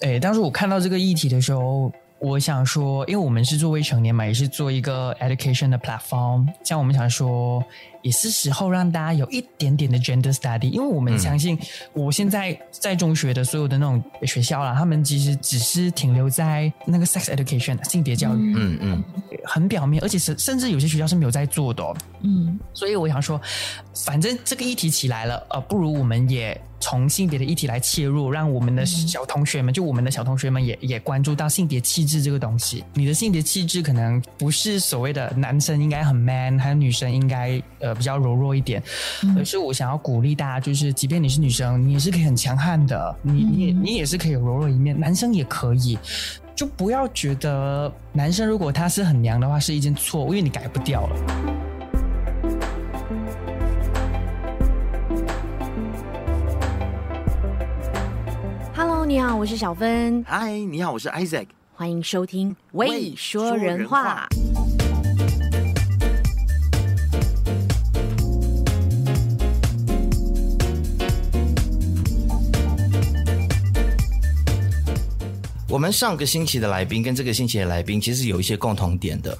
哎，当时我看到这个议题的时候。我想说，因为我们是做未成年嘛，也是做一个 education 的 platform，像我们想说，也是时候让大家有一点点的 gender study，因为我们相信，我现在在中学的所有的那种学校啦，他们其实只是停留在那个 sex education 性别教育，嗯嗯，很表面，而且是甚至有些学校是没有在做的哦，嗯，所以我想说，反正这个议题起来了，呃，不如我们也。从性别的议题来切入，让我们的小同学们，就我们的小同学们也也关注到性别气质这个东西。你的性别气质可能不是所谓的男生应该很 man，还有女生应该呃比较柔弱一点。而是我想要鼓励大家，就是即便你是女生，你也是可以很强悍的，你你你也是可以有柔弱一面，男生也可以。就不要觉得男生如果他是很娘的话是一件错误，因为你改不掉了。你好，我是小芬。嗨，你好，我是 Isaac。欢迎收听《未说人话》。我们上个星期的来宾跟这个星期的来宾其实有一些共同点的，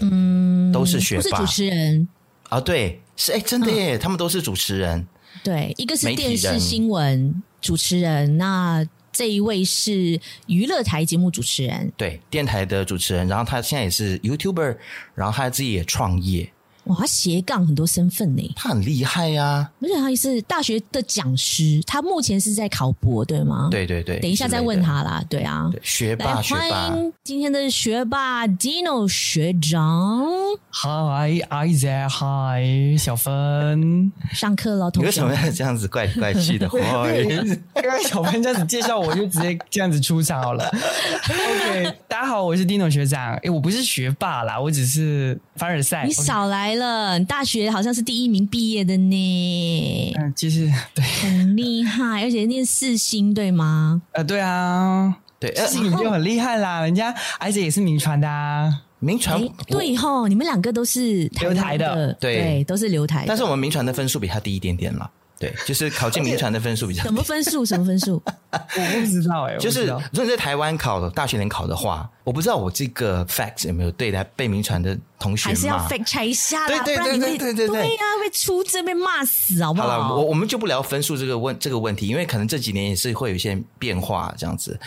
嗯，都是学霸，是主持人啊，对，是哎，真的耶，嗯，他们都是主持人。对，一个是电视新闻主持人，那这一位是娱乐台节目主持人，对，电台的主持人，然后他现在也是 YouTuber，然后他自己也创业。哇，他斜杠很多身份呢，他很厉害呀、啊！而且他也是大学的讲师，他目前是在考博，对吗？对对对，等一下再问他啦。对啊，对学霸学霸，欢迎今天的学霸 Dino 学长。Hi Isaac，Hi 小芬，上课了，同学。们为什么要这样子怪里怪气的？刚刚小芬这样子介绍我，就直接这样子出场好了。OK，大家好，我是 Dino 学长。哎，我不是学霸啦，我只是凡尔赛。你少来。了，大学好像是第一名毕业的呢。嗯，其实 对，很厉害，而且念四星对吗？呃，对啊，对，四星就很厉害啦。人家而且也是名传的啊，名传对吼，你们两个都是留台的，对，对，都是留台。但是我们名传的分数比他低一点点了。对，就是考进名传的分数比较低。什么分数？什么分数？我不知道哎、欸。就是如果你在台湾考大学联考的话，我不知道我这个 facts 有没有对待被名传的同学还是要 fact check 一下啦，对对对对对对对呀，会出这被骂死好不好？好了，我我们就不聊分数这个问这个问题，因为可能这几年也是会有一些变化这样子。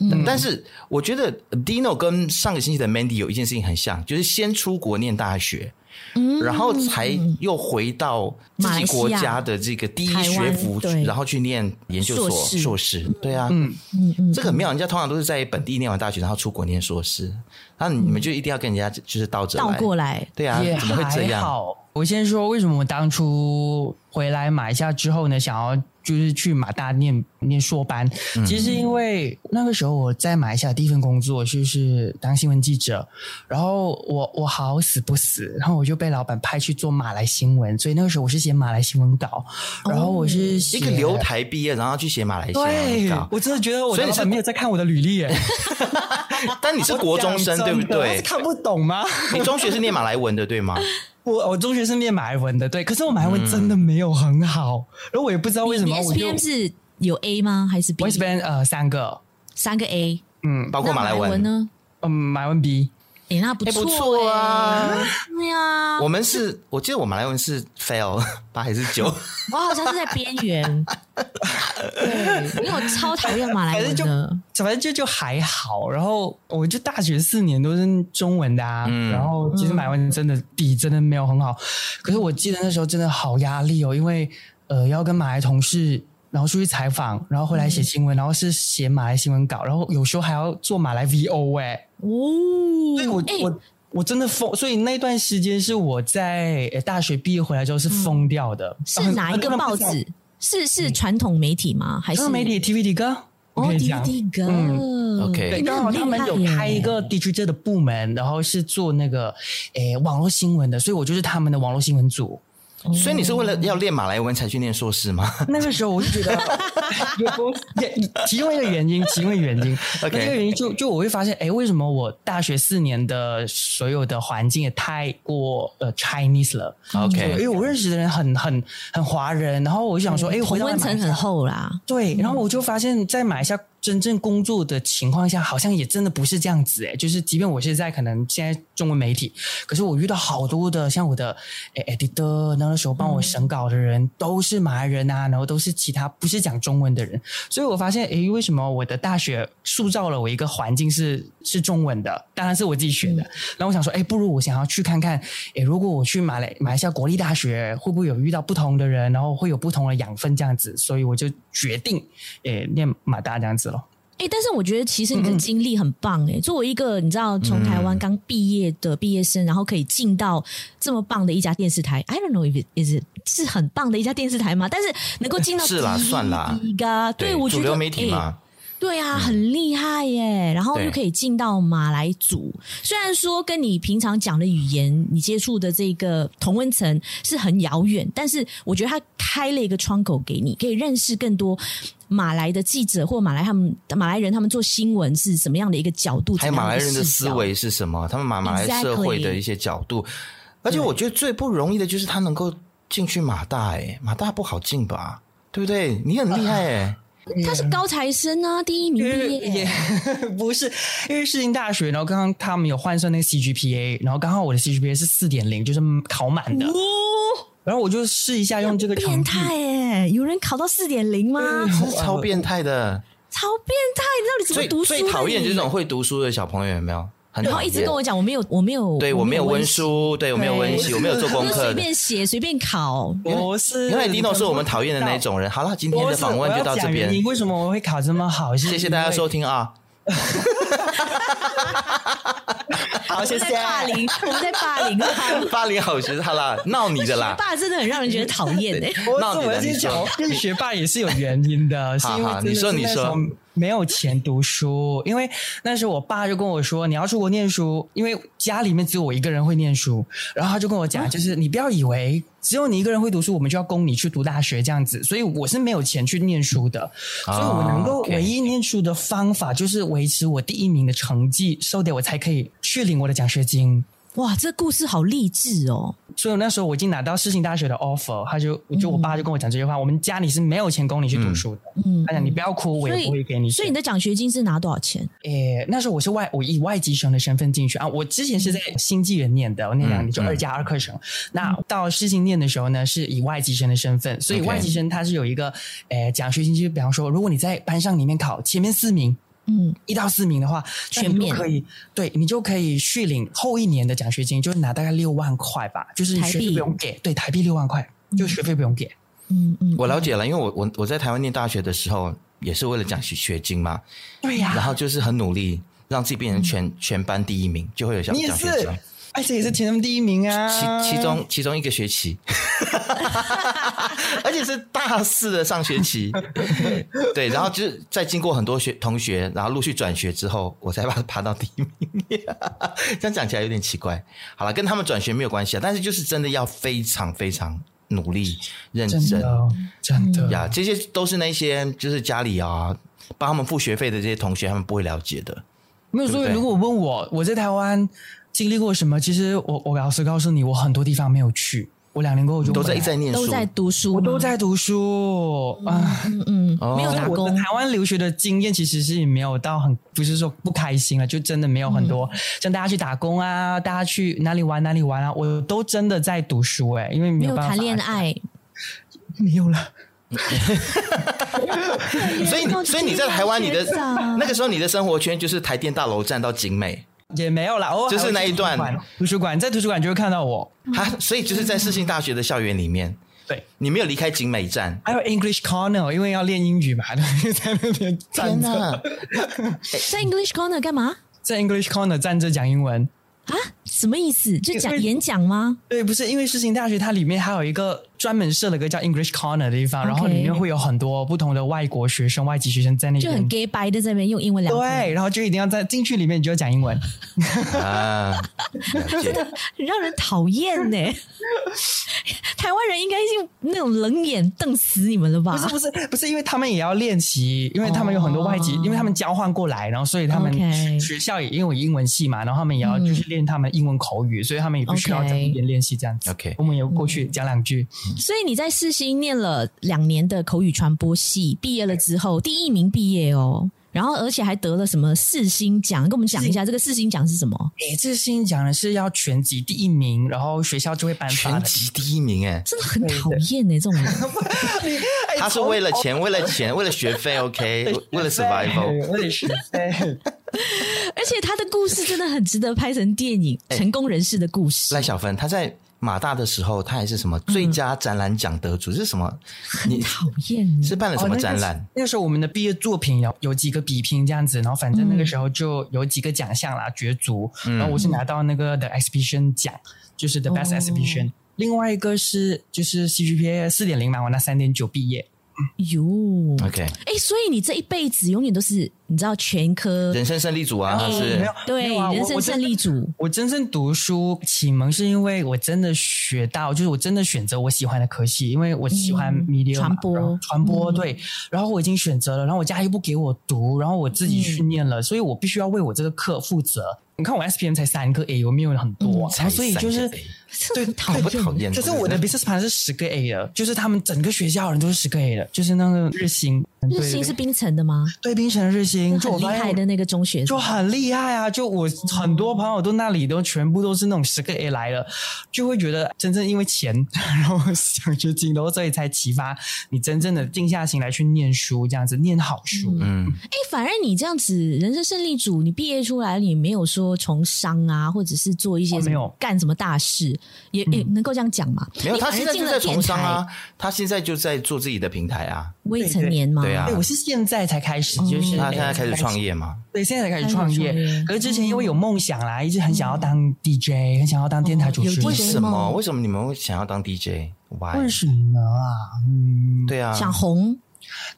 嗯，但是我觉得 Dino 跟上个星期的 Mandy 有一件事情很像，就是先出国念大学。嗯，然后才又回到自己国家的这个第一学府，然后去念研究所硕士，对啊，嗯嗯嗯，这个很妙，人家通常都是在本地念完大学，然后出国念硕士，那你们就一定要跟人家就是倒着来，倒过来，对啊，怎么会这样？好，我先说为什么我当初回来马来西亚之后呢，想要。就是去马大念念硕班，其实是因为那个时候我在马来西亚第一份工作就是当新闻记者，然后我我好死不死，然后我就被老板派去做马来新闻，所以那个时候我是写马来新闻稿，然后我是写一个留台毕业，然后去写马来新闻稿，我真的觉得我，所以你是没有在看我的履历耶？但你是国中生对不对？看不懂吗？你中学是念马来文的对吗？我我中学是念马来文的，对，可是我马来文真的没有很好，然后我也不知道为什么。S P M 是有 A 吗？还是 B？S P M 呃三个，三个 A，嗯，包括马来文呢？嗯，马来文 B。哎，那不错，不错啊！对呀，我们是，我记得我马来文是 fail 八还是九？我好像是在边缘。对，因为我超讨厌马来文的，反正就就还好。然后我就大学四年都是中文的啊，然后其实马来文真的底真的没有很好。可是我记得那时候真的好压力哦，因为呃要跟马来同事。然后出去采访，然后回来写新闻，嗯、然后是写马来新闻稿，然后有时候还要做马来 VO 哎、欸，哦，对我、欸、我我真的疯，所以那段时间是我在大学毕业回来之后是疯掉的。嗯、是哪一个报纸？是是传统媒体吗？还是媒体 TVD 哥？哦，TVD 哥、嗯、，OK。对，刚好他们有开一个 digital 的部门，然后是做那个诶网络新闻的，所以我就是他们的网络新闻组。所以你是为了要练马来文才去念硕士吗？那个时候我就觉得 有其中一个原因，其中一个原因，OK，这个原因就就我会发现，哎，为什么我大学四年的所有的环境也太过呃 Chinese 了？OK，因为我认识的人很很很华人，然后我就想说，哎，同温层很厚啦。对，然后我就发现，在马来西亚真正工作的情况下，好像也真的不是这样子诶，就是即便我是在可能现在中文媒体，可是我遇到好多的像我的诶 editor，那个时候帮我审稿的人、嗯、都是马来人啊，然后都是其他不是讲中文的人，所以我发现诶，为什么我的大学塑造了我一个环境是是中文的？当然是我自己选的。然后我想说，诶，不如我想要去看看，诶，如果我去马来马来西亚国立大学，会不会有遇到不同的人，然后会有不同的养分这样子？所以我就决定诶念马大这样子。哎、欸，但是我觉得其实你的经历很棒哎、欸，作为一个你知道从台湾刚毕业的毕业生，然后可以进到这么棒的一家电视台，I don't know if it is 是很棒的一家电视台吗？但是能够进到是啦，算啦，一个对，我觉得主流媒体嘛。对啊，很厉害耶！然后又可以进到马来族，虽然说跟你平常讲的语言，你接触的这个同温层是很遥远，但是我觉得他开了一个窗口给你，可以认识更多马来的记者或马来他们马来人，他们做新闻是什么样的一个角度，还有马来人的思维是什么，他们马马来社会的一些角度。而且我觉得最不容易的就是他能够进去马大，哎，马大不好进吧？对不对？你很厉害，哎。他是高材生啊，第一名毕业 也不是，因为世新大学，然后刚刚他们有换算那个 CGPA，然后刚好我的 CGPA 是四点零，就是考满的。哦，然后我就试一下用这个变态哎，有人考到四点零吗？超变态的，超变态！你到底怎么读书？最讨厌这种会读书的小朋友有没有？然后一直跟我讲，我没有，我没有，对我没有温书，对我没有温习，我没有做功课，随便写，随便考。不是，因为 Dino 是我们讨厌的那种人。好了，今天的访问就到这边。你为什么我会考这么好？谢谢大家收听啊！好，谢谢。霸凌，我们在霸凌他，霸凌好学，好啦，闹你的啦。学霸真的很让人觉得讨厌诶。闹你的，你说，因为学霸也是有原因的，是因为你说你说。没有钱读书，因为那时候我爸就跟我说：“你要出国念书，因为家里面只有我一个人会念书。”然后他就跟我讲：“就是你不要以为只有你一个人会读书，我们就要供你去读大学这样子。”所以我是没有钱去念书的，所以我能够唯一念书的方法就是维持我第一名的成绩，so that 我才可以去领我的奖学金。哇，这故事好励志哦！所以那时候我已经拿到世新大学的 offer，他就就我爸就跟我讲这句话：嗯、我们家里是没有钱供你去读书的。嗯，他讲你不要哭，我也不会给你所。所以你的奖学金是拿多少钱？诶，那时候我是外我以外籍生的身份进去啊。我之前是在新纪元念的，我念两年就二加二课程。嗯、那到世新念的时候呢，是以外籍生的身份，所以外籍生他是有一个诶奖学金，就比方说，如果你在班上里面考前面四名。嗯，一到四名的话，全面可以，对你就可以续领后一年的奖学金，就拿大概六万块吧，就是学费不用给，对，台币六万块，就学费不用给。嗯嗯，我了解了，因为我我我在台湾念大学的时候，也是为了奖学学金嘛，对呀，然后就是很努力，让自己变成全全班第一名，就会有奖奖学金。哎，这也是全班第一名啊！其其中其中一个学期，而且是大四的上学期，对，然后就是在经过很多学同学，然后陆续转学之后，我才把它爬到第一名。这样讲起来有点奇怪。好了，跟他们转学没有关系啊，但是就是真的要非常非常努力、认真，真的，真的呀，这些都是那些就是家里啊帮他们付学费的这些同学，他们不会了解的。没有，所以如果问我，我在台湾。经历过什么？其实我我老实告诉你，我很多地方没有去。我两年过后就都在在念书，都在读书，我都在读书啊，嗯嗯，没有打工。台湾留学的经验其实是也没有到很，不是说不开心了，就真的没有很多。像大家去打工啊，大家去哪里玩哪里玩啊，我都真的在读书哎，因为没有办法谈恋爱，没有了。所以所以你在台湾，你的那个时候你的生活圈就是台电大楼站到景美。也没有啦，就是那一段图书馆，在图书馆就会看到我。哈，所以就是在世新大学的校园里面。对，你没有离开景美站。还有 English Corner，因为要练英语嘛，在那边站着。在 English Corner 干嘛？在 English Corner 站着讲英文。啊，什么意思？就讲演讲吗？对，不是，因为世新大学它里面还有一个专门设了个叫 English Corner 的地方然后里面会有很多不同的外国学生、外籍学生在那边，就很 gay 白的在那边用英文聊。对，然后就一定要在进去里面，你就要讲英文啊，真的很让人讨厌呢。台湾人应该用那种冷眼瞪死你们了吧？不是不是不是，因为他们也要练习，因为他们有很多外籍，oh. 因为他们交换过来，然后所以他们学校也因为有英文系嘛，然后他们也要就是练他们英文口语，嗯、所以他们也不需要在那边练习这样子。OK，我们也过去讲两句。嗯、所以你在四星念了两年的口语传播系，毕业了之后第一名毕业哦。然后而且还得了什么四星奖，跟我们讲一下这个四星奖是什么？哎，这个四星奖呢是要全级第一名，然后学校就会颁发全级第一名，哎，真的很讨厌哎，这种人。他是为了钱，为了钱，为了学费，OK，为了 survival，为了学费。而且他的故事真的很值得拍成电影，成功人士的故事。赖小芬，他在。马大的时候，他还是什么最佳展览奖得主？是什么？你讨厌是办了什么展览？哦那个？那个时候我们的毕业作品有有几个比拼这样子，然后反正那个时候就有几个奖项啦，角逐。嗯、然后我是拿到那个 The Exhibition 奖，就是 The Best Exhibition。哦、另外一个是就是 CGPA 四点零嘛，我拿三点九毕业。哟，OK，哎，所以你这一辈子永远都是你知道全科人生胜利组啊，是，没有对，人生胜利组。我真正读书启蒙是因为我真的学到，就是我真的选择我喜欢的科系，因为我喜欢 media 传播，传播对。然后我已经选择了，然后我家又不给我读，然后我自己去念了，所以我必须要为我这个课负责。你看我 SPM 才三个 A，我没有很多，然后所以就是。对，讨不讨厌？可是我的 business plan 是十个 A 的，就是他们整个学校人都是十个 A 的，就是那个日新。日新是冰城的吗？对，冰城日新就很厉害的那个中学，就很厉害啊！就我很多朋友都那里都全部都是那种十个 A 来了，就会觉得真正因为钱，然后想去进，然后所以才启发你真正的静下心来去念书，这样子念好书。嗯，哎，反而你这样子人生胜利组，你毕业出来你没有说从商啊，或者是做一些没有干什么大事，也也能够这样讲嘛？没有，他现在就在从商啊，他现在就在做自己的平台啊，未成年吗？对啊，我是现在才开始，就是他现在开始创业嘛？对，现在才开始创业。可是之前因为有梦想啦，一直很想要当 DJ，很想要当电台主持人。为什么？为什么你们会想要当 DJ？Why？为什么啊？嗯，对啊，想红。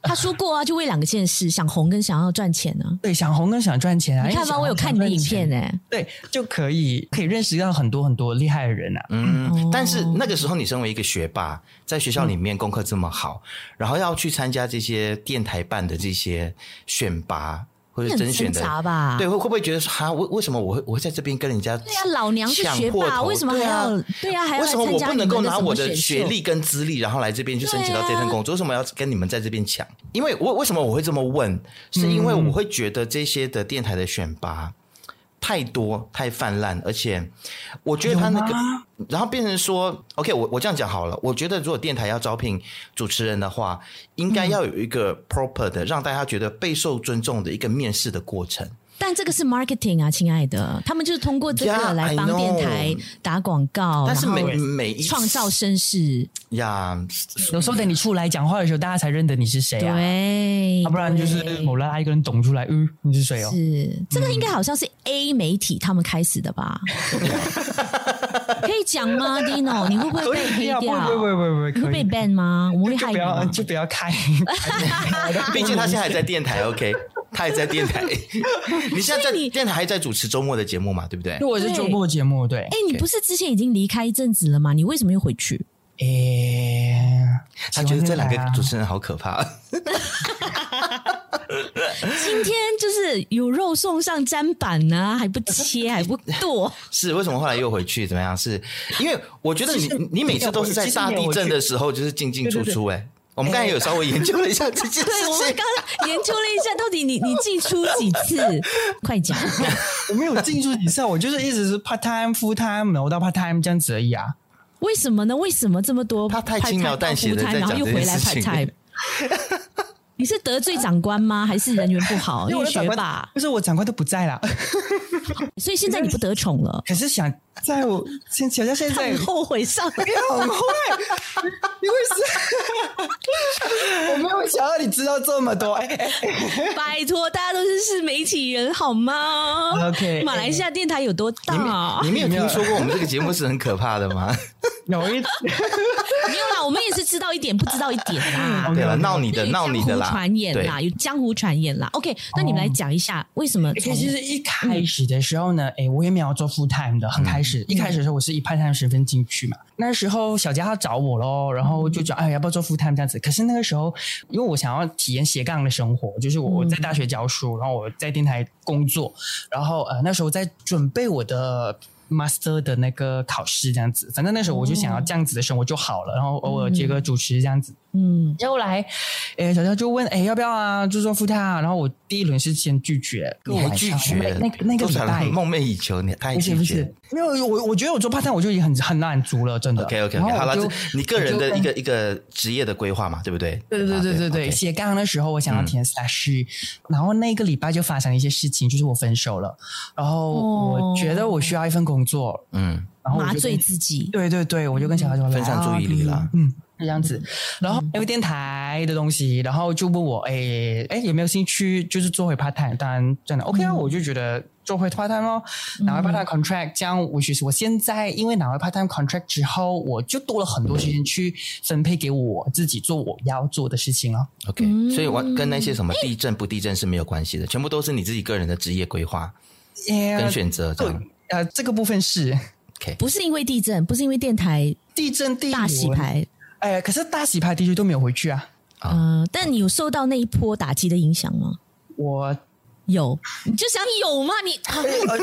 他说过啊，就为两个件事，想红跟想要赚钱呢、啊。对，想红跟想赚钱啊。你看吧，我有看你的影片哎、欸。对，就可以可以认识到很多很多厉害的人啊。嗯，哦、但是那个时候你身为一个学霸，在学校里面功课这么好，嗯、然后要去参加这些电台办的这些选拔。或者甄选的吧？对，会会不会觉得说哈？为为什么我会我会在这边跟人家？对呀，老娘是学霸，为什么还要？对呀，还要？为什么我不能够拿我的学历跟资历，然后来这边去申请到这份工作？为什么要跟你们在这边抢？因为为为什么我会这么问？是因为我会觉得这些的电台的选拔。太多太泛滥，而且我觉得他那个，然后变成说，OK，我我这样讲好了。我觉得如果电台要招聘主持人的话，应该要有一个 proper 的，让大家觉得备受尊重的一个面试的过程。但这个是 marketing 啊，亲爱的，他们就是通过这个来帮电台打广告，但是每每一创造声势呀，有时候等你出来讲话的时候，大家才认得你是谁啊，对，要不然就是某拉一个人懂出来，嗯，你是谁哦？是这个应该好像是 A 媒体他们开始的吧？可以讲吗，Dino？你会不会被黑掉？不会不会不会，你会被 ban 吗？我们会害你吗？就不要开，毕竟他现在还在电台，OK。他也在电台，你现在在电台还在主持周末的节目嘛？对不对？我是周末节目，对。哎，你不是之前已经离开一阵子了吗？你为什么又回去？哎，他觉得这两个主持人好可怕。今天就是有肉送上砧板呢，还不切，还不剁。是为什么后来又回去？怎么样？是因为我觉得你你每次都是在大地震的时候就是进进出出，哎。我们刚才有稍微研究了一下这件事情。对，我们刚刚研究了一下，到底你你进出几次？快讲！我没有进出几次，我就是一直是 part time full time，然后到 part time 这样子而已啊。为什么呢？为什么这么多？他太轻描淡写的在讲这件事情。你是得罪长官吗？还是人缘不好？因为学霸，就是我长官都不在了，所以现在你不得宠了。可是想在我现想要现在很后悔上，很坏，因为是我没有想到你知道这么多。哎，拜托，大家都是是媒体人好吗？OK，马来西亚电台有多大？你没有听说过我们这个节目是很可怕的吗？有一 没有啦，我们也是知道一点，不知道一点啦。对了，闹你的，闹你的啦。传言啦，有江湖传言啦。OK，那你们来讲一下为什么？其实一开始的时候呢，哎，我也没有做 full time 的。很开始，一开始的时候我是以 part time 身份进去嘛。那时候小佳他找我喽，然后就讲，哎，要不要做 full time 这样子？可是那个时候，因为我想要体验斜杠的生活，就是我在大学教书，然后我在电台工作，然后呃那时候在准备我的。master 的那个考试这样子，反正那时候我就想要这样子的生活就好了，然后偶尔接个主持这样子。嗯，后来，诶，小乔就问，诶，要不要啊？就说 full time，然后我第一轮是先拒绝，你还拒绝？那个那个礼拜梦寐以求，你他还拒绝？不是，没有，我我觉得我做 part time 我就已经很很满足了，真的。OK OK OK，好了，你个人的一个一个职业的规划嘛，对不对？对对对对对对。斜杠的时候，我想要填 slash，然后那个礼拜就发生了一些事情，就是我分手了，然后我觉得我需要一份工作，嗯，然后麻醉自己。对对对，我就跟小乔说，分散注意力了，嗯。这样子，然后因为电台的东西，然后就问我，哎哎，有没有兴趣，就是做回 part time？当然真的 OK 啊，我就觉得做回 part time 咯，拿回 part time contract，这样我其实我现在因为拿回 part time contract 之后，我就多了很多时间去分配给我自己做我要做的事情哦。OK，所以我跟那些什么地震不地震是没有关系的，全部都是你自己个人的职业规划跟选择。这样，呃，这个部分是 OK，不是因为地震，不是因为电台地震地大洗牌。哎，可是大洗牌的确都没有回去啊。嗯、呃，但你有受到那一波打击的影响吗？我有，你就想有吗？你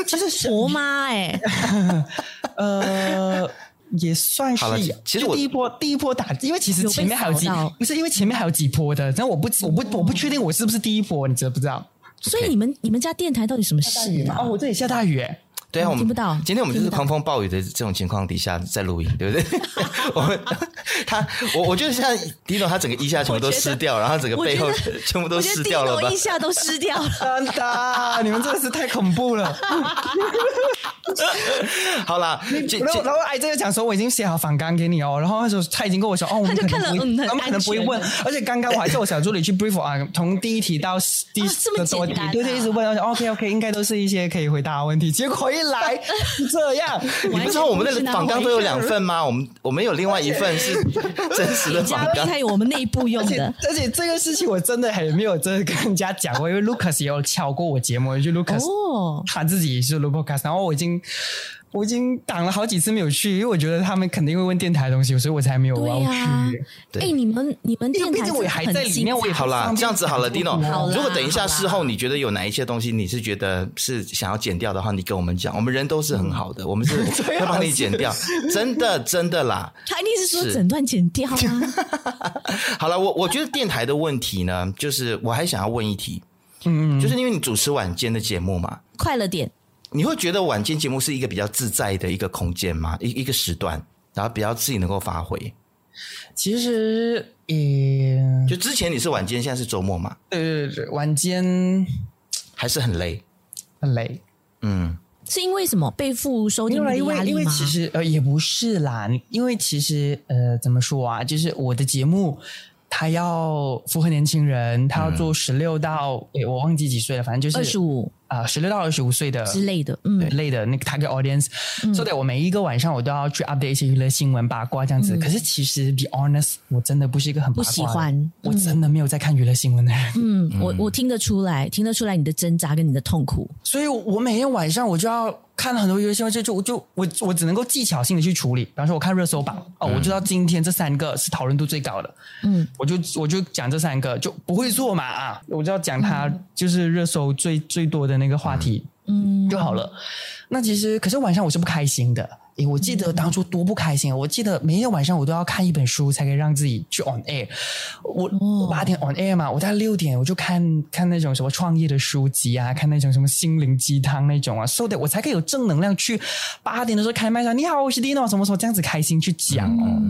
其实是婆妈哎，呃，也算是。其实我第一波第一波打击，因为其实前面还有几，不是因为前面还有几波的，但我不我不我不确定我是不是第一波，你知道不知道？所以你们你们家电台到底什么事啊？哦，我这里下大雨哎。对啊，我们听不到。今天我们就是狂风暴雨的这种情况底下在录音，对不对？我们他我我觉得像 Dino 他整个衣下全部都湿掉，然后整个背后全部都湿掉了吧？衣下都湿掉了，真的！你们真的是太恐怖了。好啦，然后然后哎，这个讲说我已经写好反纲给你哦，然后那时候他已经跟我说哦，我们可能不会，我们可能不会问，而且刚刚我还叫我小助理去 brief 啊，从第一题到第这么多题，对对，一直问，OK OK，应该都是一些可以回答的问题，结果一。来这样，你不知道我们的访纲都有两份吗？我们我们有另外一份是 真实的访纲，还有我们内部用的。而且这个事情我真的还没有真的跟人家讲过，因为 Lucas 也有敲过我节目，就 Lucas 他自己也是录 podcast，然后我已经。我已经挡了好几次没有去，因为我觉得他们肯定会问电台的东西，所以我才没有要去。哎，你们你们电台我还在里面，我也好啦，这样子好了，Dino。如果等一下事后你觉得有哪一些东西你是觉得是想要剪掉的话，你跟我们讲，我们人都是很好的，我们是 会帮你剪掉，真的真的啦。他一定是说整段剪掉啊。好了，我我觉得电台的问题呢，就是我还想要问一题，嗯，就是因为你主持晚间的节目嘛，快乐点。你会觉得晚间节目是一个比较自在的一个空间吗？一一个时段，然后比较自己能够发挥。其实，呃，就之前你是晚间，现在是周末嘛？对对对，晚间还是很累，很累。嗯，是因为什么？被负收听的压力吗？因为因为其实呃也不是啦，因为其实呃怎么说啊？就是我的节目。他要符合年轻人，他要做十六到，诶、嗯，我忘记几岁了，反正就是二十五啊，十六到二十五岁的之类的，嗯，对，类的那个 target audience，所以、嗯、我每一个晚上我都要去 update 一些娱乐新闻八卦这样子。嗯、可是其实 be honest，我真的不是一个很不喜欢，嗯、我真的没有在看娱乐新闻的人。嗯，嗯我我听得出来，听得出来你的挣扎跟你的痛苦。所以我每天晚上我就要。看了很多娱乐新闻，就就我就我我只能够技巧性的去处理。比方说，我看热搜榜，哦，我知道今天这三个是讨论度最高的，嗯，我就我就讲这三个，就不会错嘛啊，我就要讲它就是热搜最最多的那个话题，嗯，就好了。那其实，可是晚上我是不开心的。诶，我记得当初多不开心啊！我记得每天晚上我都要看一本书，才可以让自己去 on air。我我八点 on air 嘛，我在六点我就看看那种什么创业的书籍啊，看那种什么心灵鸡汤那种啊，so that 我才可以有正能量去八点的时候开麦说你好，我是 Dino，什么什么这样子开心去讲哦。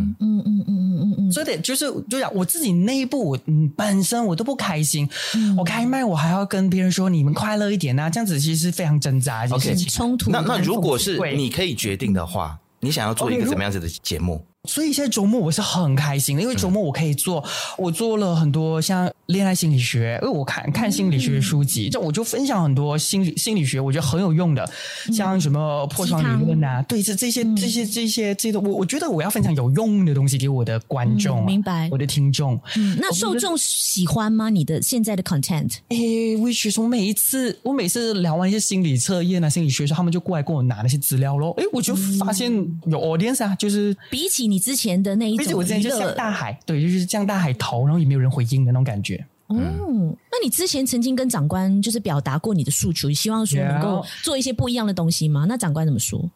所以得就是就讲我自己内部，我嗯本身我都不开心，嗯、我开麦我还要跟别人说你们快乐一点啊，这样子其实是非常挣扎，而且冲突。那那如果是你可以决定的话。话，你想要做一个怎么样子的节目？Okay, 所以现在周末我是很开心的，因为周末我可以做，嗯、我做了很多像恋爱心理学，因为我看看心理学的书籍，这、嗯、我就分享很多心理心理学，我觉得很有用的，嗯、像什么破窗理论啊，汤对，这这些这些这些这些，我我觉得我要分享有用的东西给我的观众、啊嗯，明白？我的听众，嗯，那受众喜欢吗？你的现在的 content？诶，which is 我每一次我每次聊完一些心理测验啊，心理学的时候，他们就过来跟我拿那些资料咯。诶，我就发现有 audience 啊，就是比起你之前的那一种，我之前就像大海，对，就是像大海投，然后也没有人回应的那种感觉。哦，那你之前曾经跟长官就是表达过你的诉求，希望说能够做一些不一样的东西吗？那长官怎么说？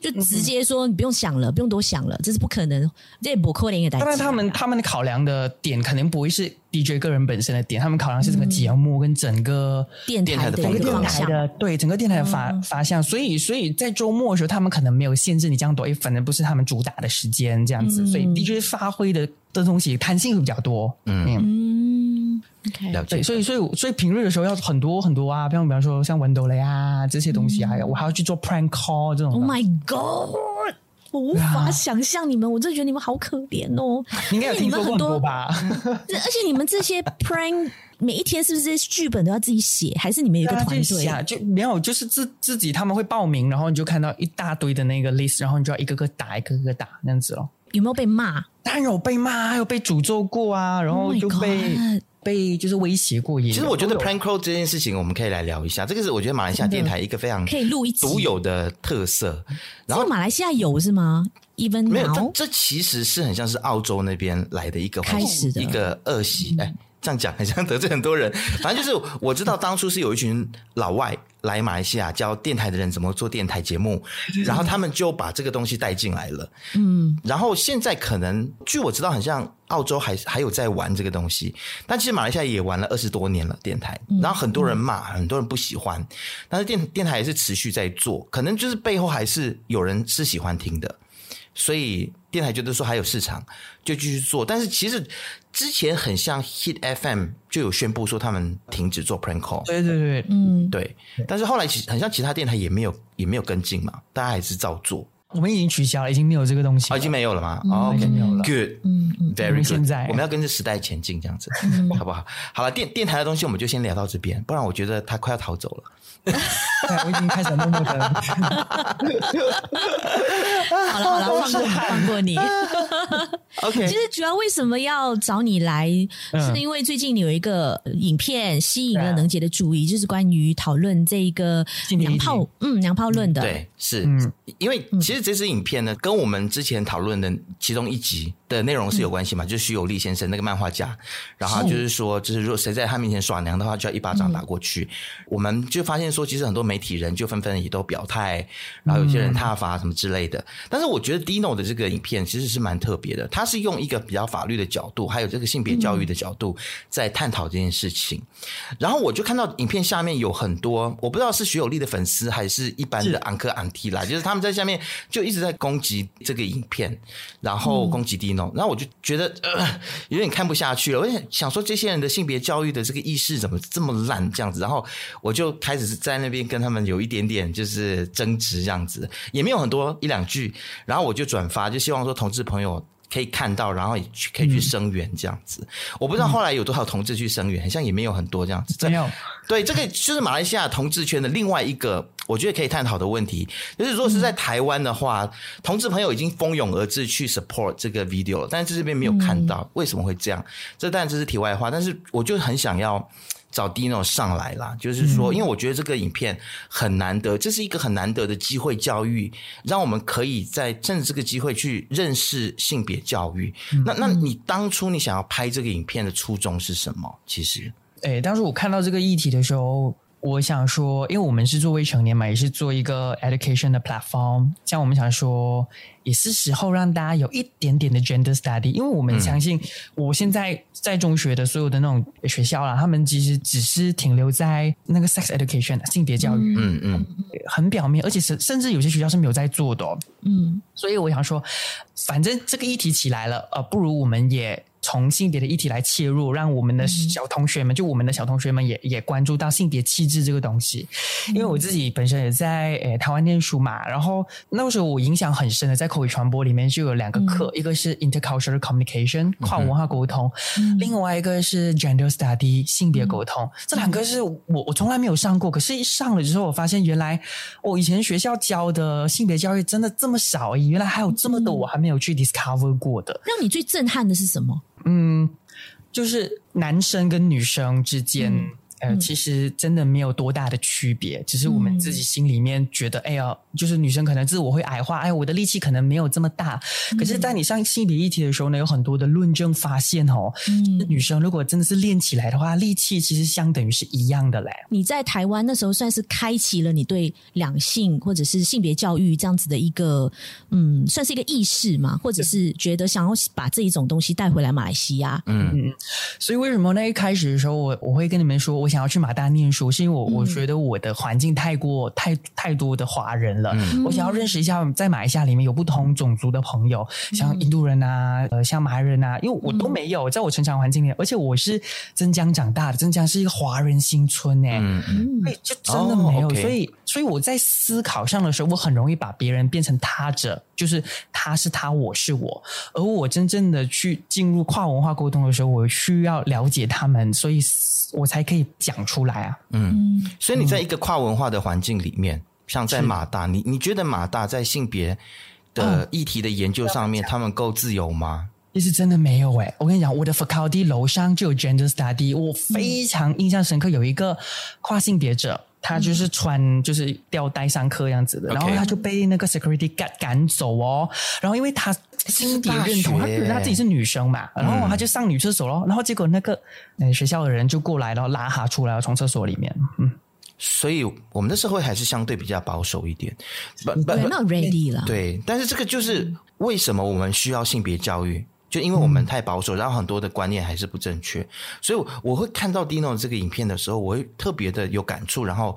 就直接说你不用想了，不用多想了，这是不可能，这也不可能的。当然，他们他们的考量的点肯定不会是 DJ 个人本身的点，他们考量是整个节目跟整个电台的整个电台的对整个电台的发发向。所以，所以在周末的时候，他们可能没有限制你这样多，反正不是他们主打的时间这样子，所以 DJ 发挥的的东西弹性会比较多。嗯，OK，对，所以，所以，所以平日的时候要很多很多啊，比方比方说像文斗雷啊这些东西，还有我还要去做 prank call 这种。Oh my god！我无法想象你们，我真的觉得你们好可怜哦。你应该有听说过很多吧？而且你们这些 prank 每一天是不是剧本都要自己写？还是你们有一个团队啊？就没有，就是自自己他们会报名，然后你就看到一大堆的那个 list，然后你就要一个个打，一个个打那样子咯。有没有被骂？当然有被骂，还有被诅咒过啊，然后就被。Oh 被就是威胁过也。其实我觉得 prank call 这件事情，我们可以来聊一下。这个是我觉得马来西亚电台一个非常可以录一独有的特色。然后马来西亚有是吗？Even 没有，这这其实是很像是澳洲那边来的一个开始的一个恶习。哎，这样讲很像得罪很多人。反正就是我知道当初是有一群老外。来马来西亚教电台的人怎么做电台节目，然后他们就把这个东西带进来了。嗯，然后现在可能据我知道，很像澳洲还还有在玩这个东西，但其实马来西亚也玩了二十多年了电台。然后很多人骂，很多人不喜欢，但是电电台也是持续在做，可能就是背后还是有人是喜欢听的，所以电台觉得说还有市场，就继续做。但是其实。之前很像 Hit FM 就有宣布说他们停止做 prank call，对对对，嗯，对。但是后来其实很像其他电台也没有也没有跟进嘛，大家还是照做。我们已经取消了，已经没有这个东西，已经没有了吗？哦，已经没有了。Good，嗯嗯，Very good。现在我们要跟着时代前进，这样子，好不好？好了，电电台的东西我们就先聊到这边，不然我觉得他快要逃走了。对，我已经开始默默的。好了好了，放过你放过你。OK，其实主要为什么要找你来，是因为最近你有一个影片吸引了能杰的注意，就是关于讨论这个娘炮，嗯，娘炮论的。对，是，嗯，因为其实这支影片呢，跟我们之前讨论的其中一集的内容是有关系嘛，就是徐有利先生那个漫画家，然后就是说，就是如果谁在他面前耍娘的话，就要一巴掌打过去。我们就发现说，其实很多媒体人就纷纷也都表态，然后有些人挞伐什么之类的。但是我觉得 Dino 的这个影片其实是蛮特别的，他是用一个比较法律的角度，还有这个性别教育的角度在探讨这件事情。然后我就看到影片下面有很多，我不知道是徐有利的粉丝还是一般的昂科昂蒂啦，就是他们在下面就一直在攻击这个影片，然后攻击 Dino。然后我就觉得呃有点看不下去了，我想想说这些人的性别教育的这个意识怎么这么烂这样子，然后我就开始在那边跟他们有一点点就是争执这样子，也没有很多一两句，然后我就转发，就希望说同志朋友。可以看到，然后也去可以去声援这样子。嗯、我不知道后来有多少同志去声援，好像也没有很多这样子。没有。对，这个就是马来西亚同志圈的另外一个，我觉得可以探讨的问题，就是如果是在台湾的话，嗯、同志朋友已经蜂拥而至去 support 这个 video 了，但是这边没有看到，为什么会这样？这当然这是题外话，但是我就很想要。找 Dino 上来啦，就是说，因为我觉得这个影片很难得，这是一个很难得的机会教育，让我们可以在趁着这个机会去认识性别教育。那，那你当初你想要拍这个影片的初衷是什么？其实，哎，当时我看到这个议题的时候。我想说，因为我们是做未成年嘛，也是做一个 education 的 platform，像我们想说，也是时候让大家有一点点的 gender study，因为我们相信，我现在在中学的所有的那种学校啦，他们其实只是停留在那个 sex education 性别教育，嗯。嗯，很表面，而且是甚至有些学校是没有在做的哦，嗯，所以我想说，反正这个议题起来了，呃，不如我们也。从性别的议题来切入，让我们的小同学们，嗯、就我们的小同学们也也关注到性别气质这个东西。嗯、因为我自己本身也在诶台湾念书嘛，然后那个时候我影响很深的，在口语传播里面就有两个课，嗯、一个是 intercultural communication 跨文化沟通，嗯、另外一个是 gender study 性别沟通。嗯、这两个是我我从来没有上过，可是一上了之后，我发现原来我以前学校教的性别教育真的这么少，原来还有这么多我还没有去 discover 过的。让你最震撼的是什么？嗯，就是男生跟女生之间，呃，其实真的没有多大的区别，只是我们自己心里面觉得，哎呀，就是女生可能自我会矮化，哎，我的力气可能没有这么大。可是，在你上性别议题的时候呢，有很多的论证发现哦，嗯，女生如果真的是练起来的话，力气其实相等于是一样的嘞。你在台湾那时候算是开启了你对两性或者是性别教育这样子的一个，嗯，算是一个意识嘛，或者是觉得想要把这一种东西带回来马来西亚，嗯嗯。所以为什么那一开始的时候，我我会跟你们说，我。想要去马大念书，是因为我我觉得我的环境太过太太多的华人了，嗯、我想要认识一下在马来西亚里面有不同种族的朋友，嗯、像印度人啊，呃，像马来人啊，因为我都没有在我成长环境里，而且我是增江长大的，增江是一个华人新村哎，嗯对，就真的没有，哦 okay、所以所以我在思考上的时候，我很容易把别人变成他者，就是他是他，我是我，而我真正的去进入跨文化沟通的时候，我需要了解他们，所以我才可以。讲出来啊，嗯，所以你在一个跨文化的环境里面，嗯、像在马大，你你觉得马大在性别的议题的研究上面，嗯、他们够自由吗？其实真的没有诶、欸，我跟你讲，我的 faculty 楼上就有 gender study，我非常印象深刻，有一个跨性别者。他就是穿就是吊带上课样子的.然后他就被那个 security 赶赶走哦。然后因为他心底认同，他觉得他自己是女生嘛，然后他就上女厕所咯。然后结果那个那学校的人就过来，然后拉他出来，从厕所里面。嗯，所以我们的社会还是相对比较保守一点，不不，not ready 了。对，但是这个就是为什么我们需要性别教育。就因为我们太保守，然后很多的观念还是不正确，所以我会看到 Dino 这个影片的时候，我会特别的有感触，然后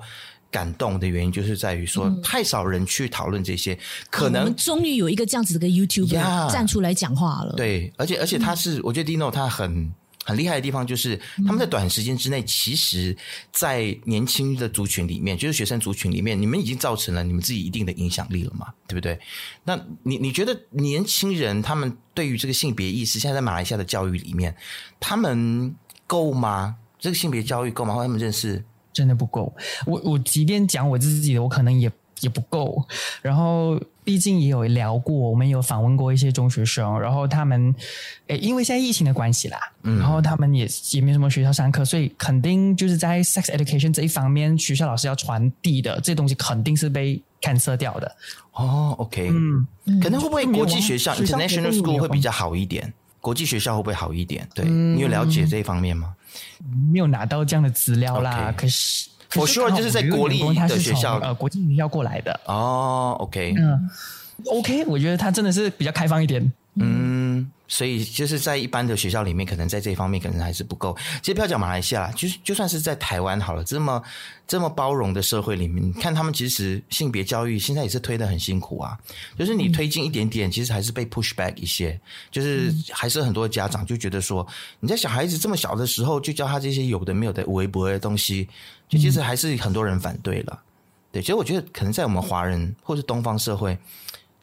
感动的原因就是在于说，太少人去讨论这些，可能终于有一个这样子的一个 YouTuber 站出来讲话了。对，而且而且他是，我觉得 Dino 他很。很厉害的地方就是，他们在短时间之内，其实，在年轻的族群里面，就是学生族群里面，你们已经造成了你们自己一定的影响力了嘛，对不对？那你你觉得年轻人他们对于这个性别意识，现在在马来西亚的教育里面，他们够吗？这个性别教育够吗？或他们认识真的不够。我我即便讲我自己的，我可能也。也不够，然后毕竟也有聊过，我们有访问过一些中学生，然后他们，诶，因为现在疫情的关系啦，嗯，然后他们也也没什么学校上课，所以肯定就是在 sex education 这一方面，学校老师要传递的这东西肯定是被 cancel 掉的。哦，OK，嗯，可能会不会国际学校 international school 会比较好一点？国际学校会不会好一点？对，你有了解这一方面吗？没有拿到这样的资料啦，可是。我说的就是在国立的学校，呃，国际名校过来的。哦，OK，嗯，OK，我觉得他真的是比较开放一点。嗯，所以就是在一般的学校里面，可能在这一方面可能还是不够。其实不要讲马来西亚，就就算是在台湾好了，这么这么包容的社会里面，你看他们其实性别教育现在也是推得很辛苦啊。就是你推进一点点，其实还是被 push back 一些。就是还是很多家长就觉得说，你在小孩子这么小的时候就教他这些有的没有的微博的东西，就其实还是很多人反对了。对，其实我觉得可能在我们华人或是东方社会。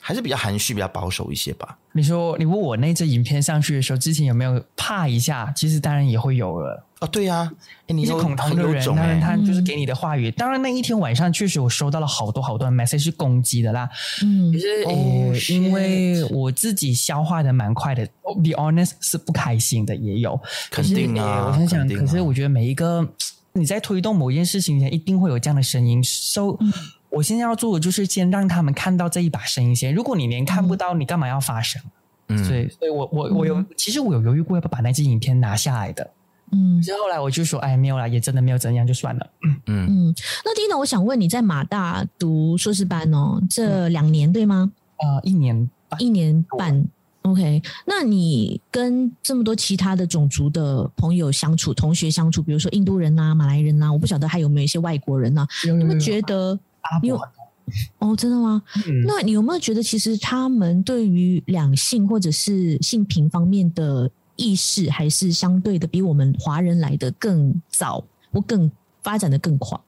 还是比较含蓄、比较保守一些吧。你说，你问我那支影片上去的时候，之前有没有怕一下？其实当然也会有了。哦，对呀、啊，你是恐同的人，当然他就是给你的话语。嗯、当然那一天晚上确实我收到了好多好多的 message 是攻击的啦。嗯，可是因为我自己消化的蛮快的。Be honest，是不开心的也有。肯定啊，我很想，啊、可是我觉得每一个你在推动某一件事情前，一定会有这样的声音。So、嗯我现在要做的就是先让他们看到这一把声音先。如果你连看不到，你干嘛要发声？嗯，所以，所以我我我有，其实我有犹豫过要不要把那支影片拿下来的。嗯，之后来我就说，哎，没有啦，也真的没有怎样，就算了。嗯嗯。那 Dino，我想问你在马大读硕士班哦，这两年对吗？呃，一年半，一年半。OK，那你跟这么多其他的种族的朋友相处、同学相处，比如说印度人啊、马来人啊，我不晓得还有没有一些外国人啊？有没有觉得？你有哦，真的吗？嗯、那你有没有觉得，其实他们对于两性或者是性平方面的意识，还是相对的比我们华人来的更早，或更发展的更快？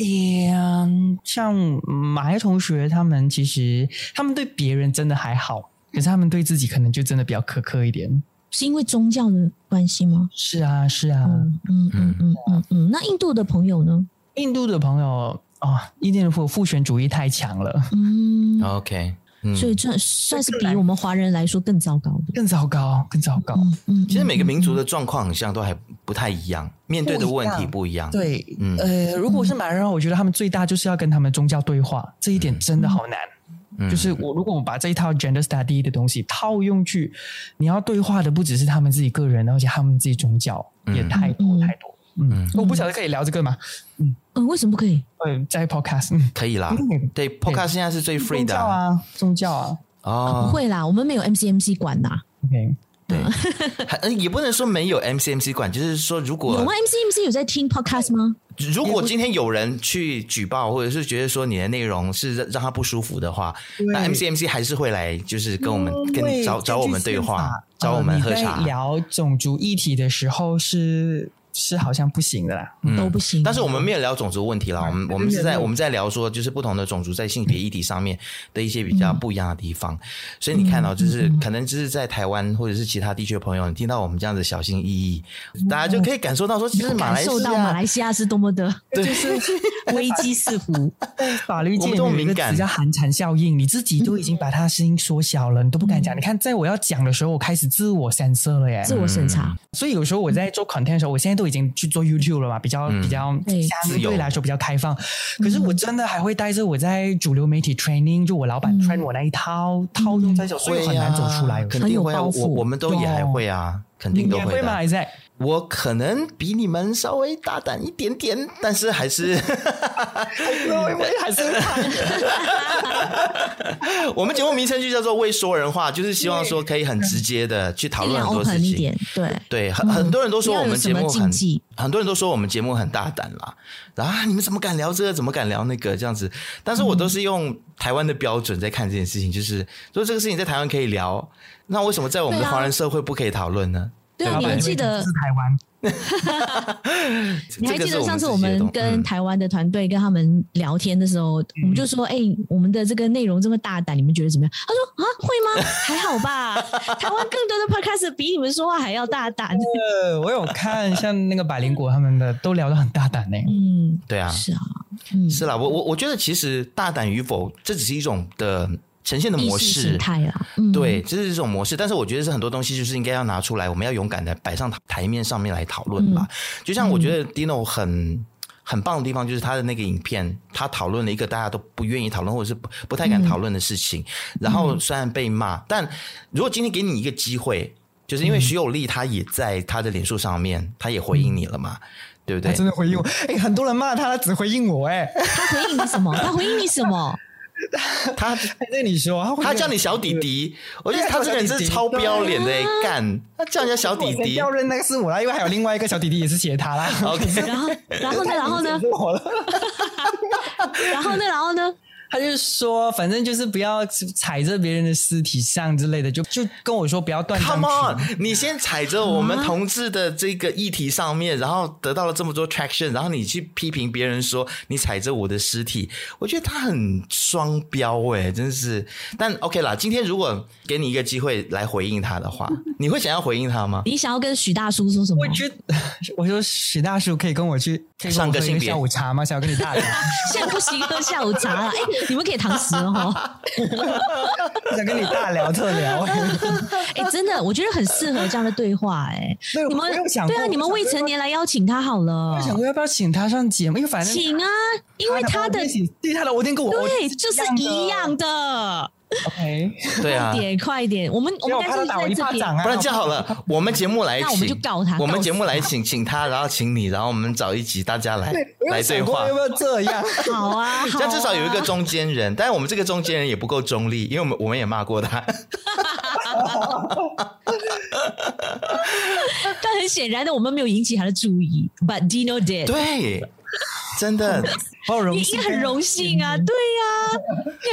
嗯像马来同学，他们其实他们对别人真的还好，可是他们对自己可能就真的比较苛刻一点。是因为宗教的关系吗？是啊，是啊，嗯嗯嗯嗯嗯嗯。那印度的朋友呢？印度的朋友。哦，印度的父父权主义太强了。嗯，OK。嗯、所以这算是比我们华人来说更糟糕的，更糟糕，更糟糕。嗯，嗯其实每个民族的状况好像都还不太一样，面对的问题不一样。一样对，嗯，呃，如果是马来人，我觉得他们最大就是要跟他们宗教对话，这一点真的好难。嗯、就是我如果我把这一套 gender study 的东西套用去，你要对话的不只是他们自己个人，而且他们自己宗教也太多、嗯、太多。嗯，我不晓得可以聊这个吗？嗯嗯，为什么不可以？嗯，在 podcast、嗯、可以啦。对，podcast 现在是最 free 的宗教啊，宗教啊。哦，不会啦，我们没有 MCMC 管呐。OK，对，嗯，也不能说没有 MCMC 管，就是说如果有吗？MCMC 有在听 podcast 吗？如果今天有人去举报，或者是觉得说你的内容是让让他不舒服的话，那 MCMC 还是会来，就是跟我们跟找找我们对话，找我们喝茶。聊种族议题的时候是。是好像不行的啦，嗯、都不行。但是我们没有聊种族问题啦，我们我们是在我们在聊说，就是不同的种族在性别议题上面的一些比较不一样的地方。嗯、所以你看到，就是可能就是在台湾或者是其他地区的朋友，你听到我们这样子小心翼翼，大家就可以感受到说，其实马来西亚，受到马来西亚是多么的，就是危机四伏。法律界有一个词叫寒蝉效应，你自己都已经把它声音缩小了，你都不敢讲。你看，在我要讲的时候，我开始自我审色了耶，自我审查。所以有时候我在做 content 的时候，我现在都已经去做 YouTube 了嘛，比较比较相对来说比较开放。可是我真的还会带着我在主流媒体 training，就我老板 train 我那一套套用在手，所以很难走出来。肯定会，我我们都也还会啊，肯定都会吗？在。我可能比你们稍微大胆一点点，但是还是，还是 我们节目名称就叫做“未说人话”，就是希望说可以很直接的去讨论很多事情。对对，很很多人都说我们节目很，很多人都说我们节目很大胆啦。啊你们怎么敢聊这个？怎么敢聊那个？这样子，但是我都是用台湾的标准在看这件事情，就是说这个事情在台湾可以聊，那为什么在我们的华人社会不可以讨论呢？对啊，你还记得？是台湾。你还记得上次我们跟台湾的团队跟他们聊天的时候，我们就说：“哎，我们的这个内容这么大胆，你们觉得怎么样？”他说：“啊，会吗？还好吧。台湾更多的 podcast 比你们说话还要大胆。”我有看，像那个百灵果他们的都聊得很大胆呢。嗯，对啊，是啊，是啦。我我我觉得其实大胆与否，这只是一种的。呈现的模式，嗯、对，这是这种模式。但是我觉得是很多东西就是应该要拿出来，我们要勇敢的摆上台面上面来讨论吧。嗯、就像我觉得 Dino 很很棒的地方，就是他的那个影片，他讨论了一个大家都不愿意讨论或者是不不太敢讨论的事情。嗯、然后虽然被骂，但如果今天给你一个机会，就是因为徐有利他也在他的脸书上面，他也回应你了嘛，嗯、对不对？他真的回应我，哎，很多人骂他，他只回应我，哎，他回应你什么？他回应你什么？他对你说，他叫你小弟弟，我觉得他这个人真是超不要脸的，干他叫人家小弟弟，要认那个是我啦，因为还有另外一个小弟弟也是写他啦。OK，然后，然后呢，然后呢，然后呢，然后呢？他就说，反正就是不要踩着别人的尸体上之类的，就就跟我说不要断。Come on，你先踩着我们同志的这个议题上面，啊、然后得到了这么多 traction，然后你去批评别人说你踩着我的尸体，我觉得他很双标哎，真是。但 OK 啦，今天如果给你一个机会来回应他的话，你会想要回应他吗？你想要跟许大叔说什么？我觉得，我说许大叔可以跟我去上个性别下午茶吗？想要跟你大聊。现在不行，喝下午茶了。哎。你们可以堂食了哈，想跟你大聊特聊。哎，真的，我觉得很适合这样的对话。哎，你们对啊，你们未成年来邀请他好了。我想过要不要请他上节目，因为反正请啊，因为他的对他的我听跟我对就是一样的。OK，对啊，快点快点，我们我们干脆在这边，不然这样好了，我们节目来请，我们就告他，我们节目来请请他，然后请你，然后我们找一集大家来来对话，要不要这样？好啊，这样至少有一个中间人，但是我们这个中间人也不够中立，因为我们我们也骂过他。但很显然的，我们没有引起他的注意，But Dino did。对。真的，好荣幸，也很荣幸啊！对呀，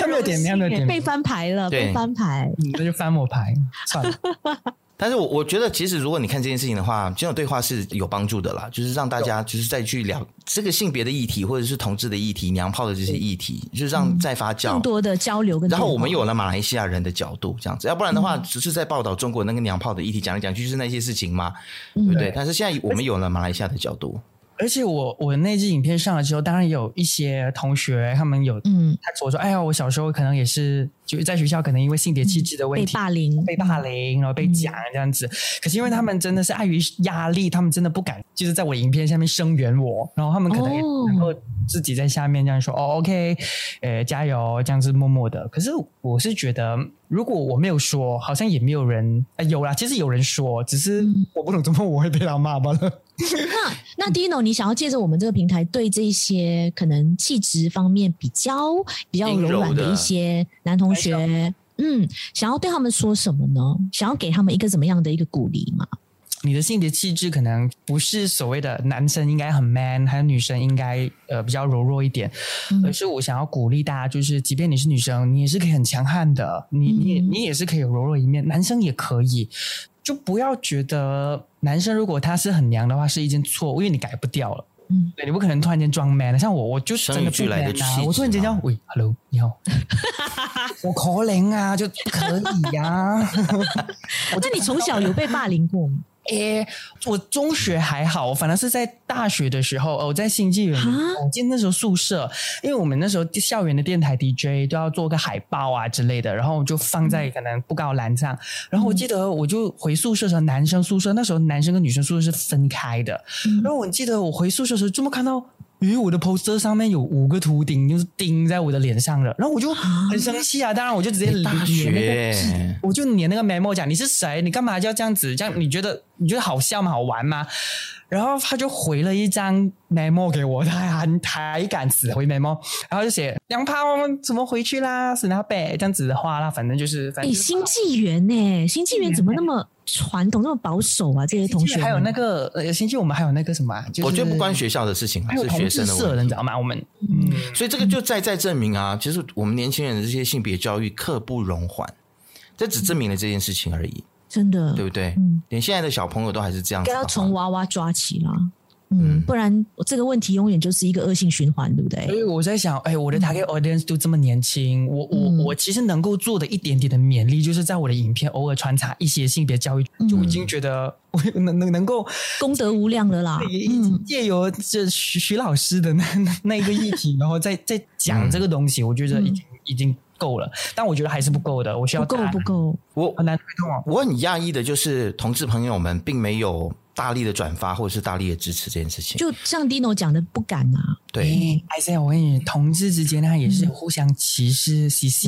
他没有点，没有点，被翻牌了，被翻牌，那就翻我牌算了。但是我我觉得，其实如果你看这件事情的话，这种对话是有帮助的啦，就是让大家就是再去聊这个性别的议题，或者是同志的议题、娘炮的这些议题，就是让再发酵，更多的交流跟。然后我们有了马来西亚人的角度，这样子，要不然的话，只是在报道中国那个娘炮的议题，讲来讲去就是那些事情嘛，对不对？但是现在我们有了马来西亚的角度。而且我我那支影片上了之后，当然有一些同学他们有嗯，他说说，哎呀，我小时候可能也是就是在学校可能因为性别气质的问题、嗯、被霸凌，被霸凌，然后被讲这样子。嗯、可是因为他们真的是碍于压力，他们真的不敢就是在我的影片下面声援我，然后他们可能也能够自己在下面这样说，哦，哦，OK，呃，加油，这样子默默的。可是我是觉得。如果我没有说，好像也没有人、哎、有啦。其实有人说，只是我不懂怎么我会被他骂罢了。那 那 Dino，你想要借着我们这个平台，对这些可能气质方面比较比较柔软的一些男同学，嗯，想要对他们说什么呢？想要给他们一个怎么样的一个鼓励吗？你的性别气质可能不是所谓的男生应该很 man，还有女生应该呃比较柔弱一点，嗯、而是我想要鼓励大家，就是即便你是女生，你也是可以很强悍的，你你你也是可以有柔弱一面，男生也可以，就不要觉得男生如果他是很娘的话是一件错，因为你改不掉了，嗯，对，你不可能突然间装 man，像我我就真的不 man 啊，我突然间叫喂，hello，你好，我可怜啊，就不可以呀、啊，那你从小有被霸凌过吗？诶，我中学还好，我反正是在大学的时候，我在新纪元，我记得那时候宿舍，因为我们那时候校园的电台 DJ 都要做个海报啊之类的，然后就放在可能布告栏上。然后我记得我就回宿舍的时候，男生宿舍那时候男生跟女生宿舍是分开的。然后我记得我回宿舍的时候，这么看到？因为我的 poster 上面有五个图钉，就是钉在我的脸上了，然后我就很生气啊！当然，我就直接大学，我就粘那个 memo 讲你是谁？你干嘛就要这样子？这样你觉得你觉得好笑吗？好玩吗？然后他就回了一张 memo 给我，他还还敢死回 memo，然后就写娘炮怎么回去啦？死那北这样子的话啦，反正就是反正就是。新纪元呢？新纪元怎么那么传统，那么保守啊？这些同学还有那个呃，星期我们还有那个什么？就是、我觉得不关学校的事情，还是学生的问题，你知道吗？我们嗯，所以这个就再再证明啊，其实我们年轻人的这些性别教育刻不容缓，这只证明了这件事情而已。真的，对不对？嗯，连现在的小朋友都还是这样子，该要从娃娃抓起了。嗯，不然这个问题永远就是一个恶性循环，对不对？所以我在想，哎，我的 target audience 都这么年轻，我我我其实能够做的一点点的勉励，就是在我的影片偶尔穿插一些性别教育，就已经觉得我 能能能够功德无量了啦。借由这徐徐老师的那那一个议题，然后再再讲这个东西，我觉得已经已经。够了，但我觉得还是不够的。我需要不够不够，我很难推动啊。我很讶异的就是，同志朋友们并没有大力的转发或者是大力的支持这件事情。就像 Dino 讲的，不敢啊。对，而且我跟你同志之间他，也是互相歧视、歧视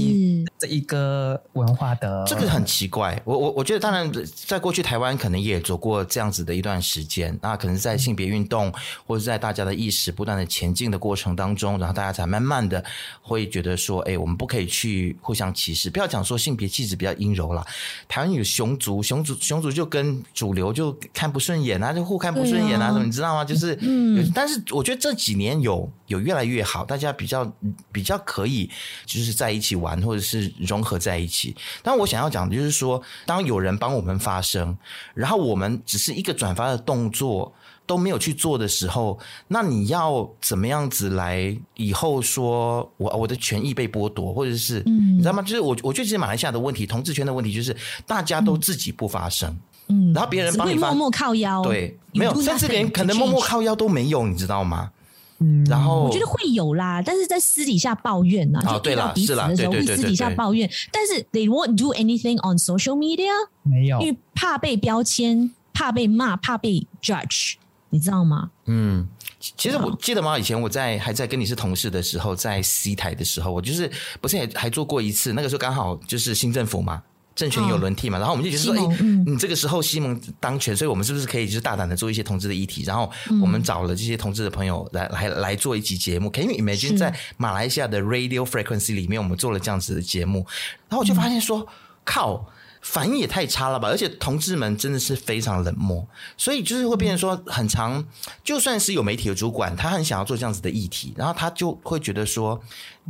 这一个文化的。这个很奇怪。我我我觉得，当然，在过去台湾可能也走过这样子的一段时间。那可能在性别运动或者在大家的意识不断的前进的过程当中，然后大家才慢慢的会觉得说，哎，我们不可以去互相歧视。不要讲说性别气质比较阴柔啦，台湾有熊族，熊族熊族就跟主流就看不顺眼啊，就互看不顺眼啊，什么你知道吗？就是，嗯，但是我觉得这几年有。有越来越好，大家比较比较可以就是在一起玩，或者是融合在一起。但我想要讲的就是说，当有人帮我们发声，然后我们只是一个转发的动作都没有去做的时候，那你要怎么样子来以后说我我的权益被剥夺，或者是、嗯、你知道吗？就是我我觉得其实马来西亚的问题，同志圈的问题就是大家都自己不发声，嗯，然后别人帮你默默靠腰，对，没有，甚至连可能默默靠腰都没有，你知道吗？嗯，然后我觉得会有啦，但是在私底下抱怨呐、啊，就遇到彼此的时候会私底下抱怨，但是 they won't do anything on social media，没有，因为怕被标签，怕被骂，怕被 judge，你知道吗？嗯，其实我记得吗？以前我在还在跟你是同事的时候，在 C 台的时候，我就是不是还还做过一次，那个时候刚好就是新政府嘛。政权有轮替嘛，然后我们就觉得说，哎，你这个时候西蒙当权，所以我们是不是可以就是大胆的做一些同志的议题？然后我们找了这些同志的朋友来来来做一集节目。Can you imagine 在马来西亚的 radio frequency 里面，我们做了这样子的节目，然后我就发现说，靠，反应也太差了吧！而且同志们真的是非常冷漠，所以就是会变成说，很长，就算是有媒体的主管，他很想要做这样子的议题，然后他就会觉得说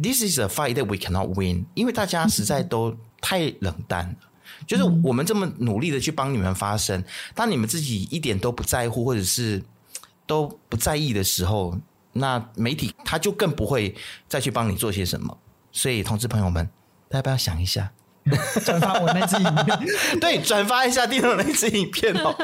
，This is a fight that we cannot win，因为大家实在都。太冷淡了，就是我们这么努力的去帮你们发声，当你们自己一点都不在乎或者是都不在意的时候，那媒体他就更不会再去帮你做些什么。所以，同志朋友们，大家不要想一下，转发我那支影片？对，转发一下 Dino 那支影片哦。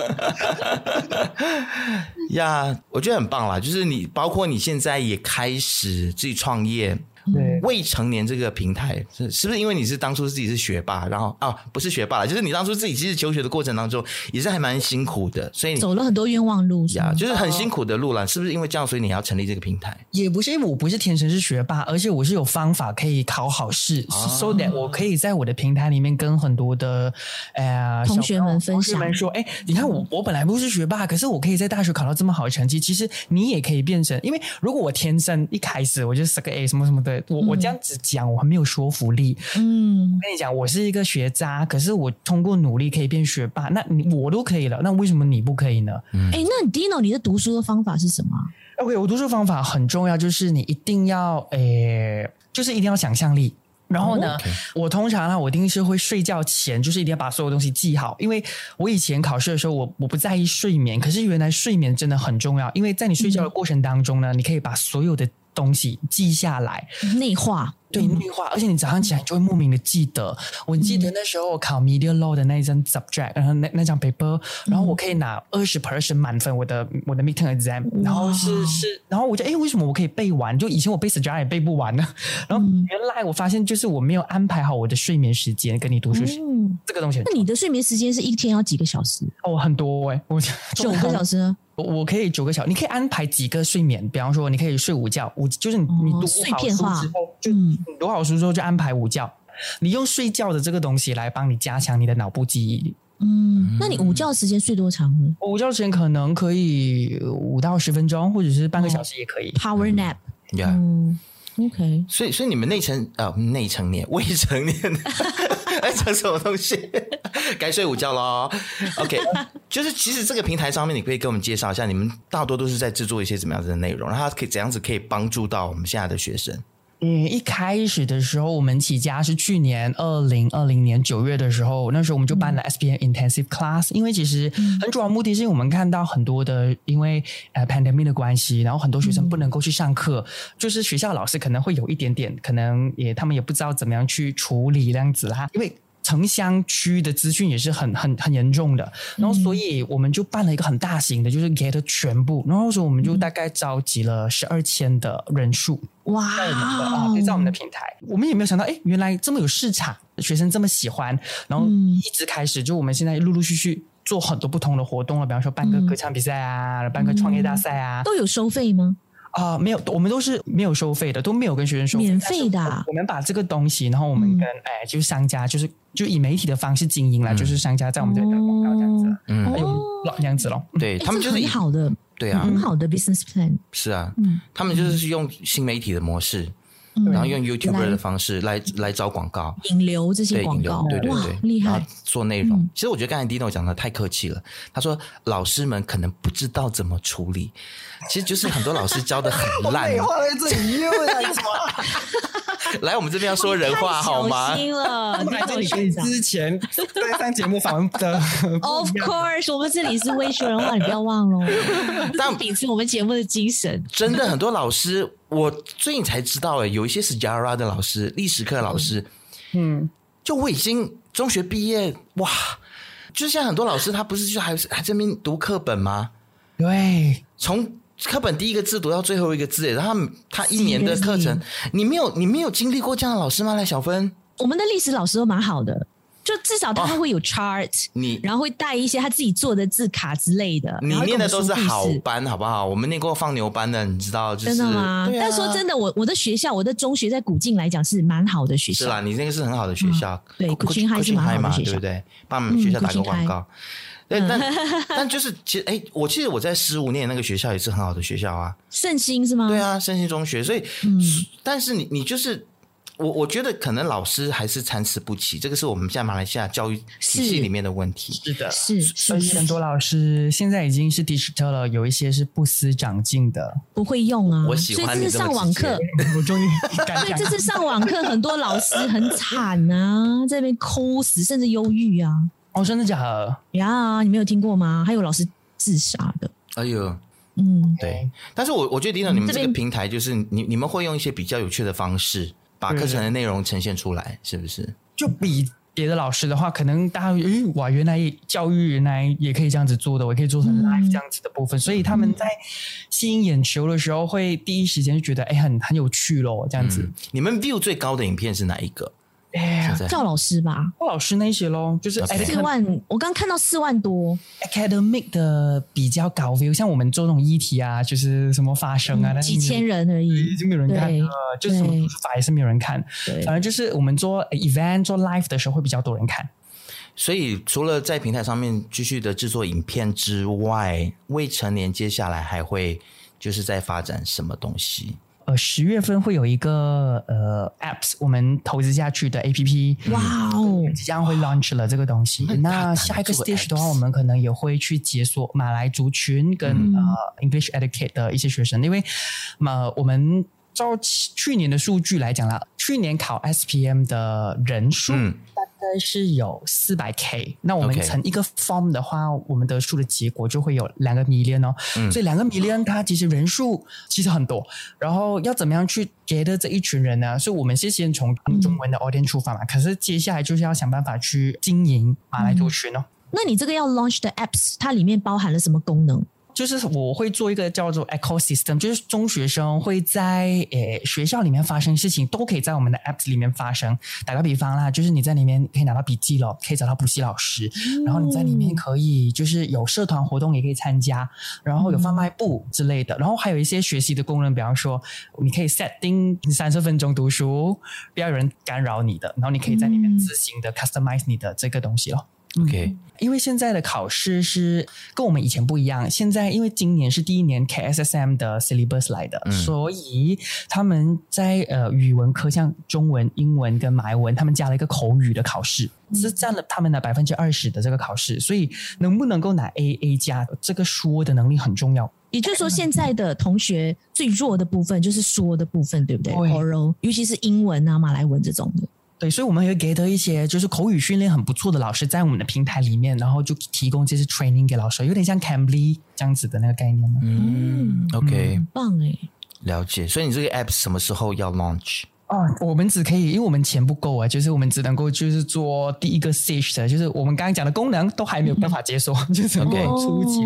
呀，我觉得很棒啦，就是你包括你现在也开始自己创业。对，未成年这个平台是是不是因为你是当初自己是学霸，然后啊不是学霸，就是你当初自己其实求学的过程当中也是还蛮辛苦的，所以你走了很多冤枉路，呀，就是很辛苦的路了，是不是因为这样，所以你要成立这个平台？也不是因为我不是天生是学霸，而且我是有方法可以考好试，啊，so that 我可以在我的平台里面跟很多的呃同学们分享，们说，哎，你看我我本来不是学霸，可是我可以在大学考到这么好的成绩，其实你也可以变成，因为如果我天生一开始我就是个 A 什么什么的，我我这样子。讲我还没有说服力，嗯，我跟你讲，我是一个学渣，可是我通过努力可以变学霸，那你我都可以了，那为什么你不可以呢？嗯，哎，那你 Dino 你的读书的方法是什么？OK，我读书方法很重要，就是你一定要，诶，就是一定要想象力。然后呢，Okay. 我通常呢，我一定是会睡觉前，就是一定要把所有东西记好，因为我以前考试的时候，我我不在意睡眠，可是原来睡眠真的很重要，因为在你睡觉的过程当中呢，嗯，你可以把所有的东西记下来，内化。对，内化，而且你早上起来就会莫名的记得。我记得那时候我考 media law 的那一张 subject，然后那那张 paper，然后我可以拿二十 percent 满分，我的我的 midterm exam，然后是是，然后我就哎，为什么我可以背完？就以前我背 subject 也背不完呢。然后原来我发现就是我没有安排好我的睡眠时间跟你读书时，嗯，这个东西。那你的睡眠时间是一天要几个小时？哦，很多哎，我九个小时呢。我可以九个小时，你可以安排几个睡眠，比方说你可以睡午觉，午就是你你读好书之后，就你读好书之后就安排午觉，你用睡觉的这个东西来帮你加强你的脑部记忆力。嗯，那你午觉时间睡多长呢？午觉时间可能可以五到十分钟，或者是半个小时也可以。Power nap，呀、嗯 yeah.，OK。所以所以你们内成啊内成年未成年。哎，讲什么东西？该睡午觉喽。OK，就是其实这个平台上面，你可以给我们介绍一下，你们大多都是在制作一些怎么样子的内容，然后它可以怎样子可以帮助到我们现在的学生。嗯，一开始的时候，我们起家是去年二零二零年九月的时候，那时候我们就办了 S P N Intensive Class，因为其实很主要目的是因为我们看到很多的因为呃 pandemic 的关系，然后很多学生不能够去上课，嗯、就是学校老师可能会有一点点，可能也他们也不知道怎么样去处理这样子啦，因为。城乡区的资讯也是很很很严重的，然后所以我们就办了一个很大型的，就是 get 全部，然后说我们就大概召集了十二千的人数，哇，在我们的啊，在我们的平台，我们也没有想到，哎，原来这么有市场，学生这么喜欢，然后一直开始，就我们现在陆陆续续做很多不同的活动了，比方说办个歌唱比赛啊，办个创业大赛啊，都有收费吗？啊、呃，没有，我们都是没有收费的，都没有跟学生收费，免费的、啊。我们把这个东西，然后我们跟、嗯、哎，就是商家，就是就以媒体的方式经营了、嗯，就是商家在我们这里打广告这样子，嗯，还有这样子咯。对他们就是很好的，对啊，很好的 business plan。是啊，嗯，他们就是用新媒体的模式。然后用 YouTuber 的方式来来，来找广告，引流这些广告，对对对，对，厉害！然后做内容、嗯。其实我觉得刚才 Dino 讲的太客气了。他说老师们可能不知道怎么处理，其实就是很多老师教的很 烂。来，我们这边要说人话好吗？小心了，你 之前在上节目访问的。Of course，我们这里是微说人话，你不要忘了。但秉持我们节目的精神，真的很多老师。我最近才知道，哎，有一些是 Sejarah 的老师，历史课老师，嗯，就我已经中学毕业，哇，就像很多老师，他不是就还是还在那边读课本吗？对，从课本第一个字读到最后一个字，然后他一年的课程，你没有你没有经历过这样的老师吗？来，小芬，我们的历史老师都蛮好的。就至少他会有 chart，、哦、你然后会带一些他自己做的字卡之类的。你念的都是好班，好不好？我们念过放牛班的，你知道？就是、真的吗？啊、但说真的，我我的学校，我的中学在古晋来讲是蛮好的学校。是啦，你那个是很好的学校。嗯、对，古晋还是蛮好的学校，对不对？帮我们学校打个广告。嗯，但 但就是其实，哎，我记得我在十五年那个学校也是很好的学校啊。圣心是吗？对啊，圣心中学。所以，嗯、但是你你就是。我我觉得可能老师还是参差不齐，这个是我们现在马来西亚教育体系里面的问题。是，是的，是，所以很多老师现在已经是 digital 了，有一些是不思长进的，不会用啊。我喜欢这次上网课，我终于所以这次上网课，很多老师很惨啊，在那边哭死，甚至忧郁啊。哦，真的假的？呀，你没有听过吗？还有老师自杀的。哎呦，嗯，对。但是我我觉得，Dino，你们这个平台就是你你们会用一些比较有趣的方式。把课程的内容呈现出来，是不是？就比别的老师的话，可能大家诶哇，原来教育原来也可以这样子做的，我可以做成 live 这样子的部分，嗯、所以他们在吸引眼球的时候，会第一时间就觉得哎，很很有趣咯。这样子。嗯、你们 view 最高的影片是哪一个？哎，赵老师吧，赵老师那些咯，就是四万.我刚看到四万多。Academic 的比较高 view，像我们做那种议题啊，就是什么发声啊，嗯、几千人而已，已经没有人看了，就是什么法也是没有人看。对，反正就是我们做 event 做 live 的时候会比较多人看。所以除了在平台上面继续的制作影片之外，未成年接下来还会就是在发展什么东西？呃，十月份会有一个呃 apps，我们投资下去的 app，哇哦，即将会 launch 了这个东西。那下一个 stage 的话，我们可能也会去解锁马来族群跟、嗯、呃 English Educate 的一些学生，因为嘛，我们照去年的数据来讲啦，去年考 SPM 的人数。大概是有四百 K，那我们乘一个 form 的话我们得出的结果就会有两个 million 哦。嗯、所以两个 million 它其实人数其实很多，然后要怎么样去 get 这一群人呢？所以我们是先从中文的 audience 出发嘛，嗯、可是接下来就是要想办法去经营马来族群哦。那你这个要 launch 的 apps，它里面包含了什么功能？就是我会做一个叫做 ecosystem，就是中学生会在诶学校里面发生事情，都可以在我们的 apps 里面发生。打个比方啦，就是你在里面可以拿到笔记了，可以找到补习老师，嗯、然后你在里面可以就是有社团活动也可以参加，然后有贩卖部之类的，然后还有一些学习的功能，比方说你可以 setting 三十分钟读书，不要有人干扰你的，然后你可以在里面自行的 customize 你的这个东西咯。OK，因为现在的考试是跟我们以前不一样。现在因为今年是第一年 KSSM 的 syllabus 来的，嗯、所以他们在呃语文科，像中文、英文跟马来文，他们加了一个口语的考试，嗯、是占了他们的百分之二十的这个考试。所以能不能够拿 AA 加，这个说的能力很重要。也就是说，现在的同学最弱的部分就是说的部分，对不对？Oral，尤其是英文啊、马来文这种的。对，所以我们会给的一些就是口语训练很不错的老师，在我们的平台里面，然后就提供这些 training 给老师，有点像 Cambly 这样子的那个概念。嗯，OK，很棒哎，了解。所以你这个 app 什么时候要 launch？哦，我们只可以，因为我们钱不够啊，就是我们只能够就是做第一个 stage 的，就是我们刚刚讲的功能都还没有办法解锁，嗯、就是能够初级，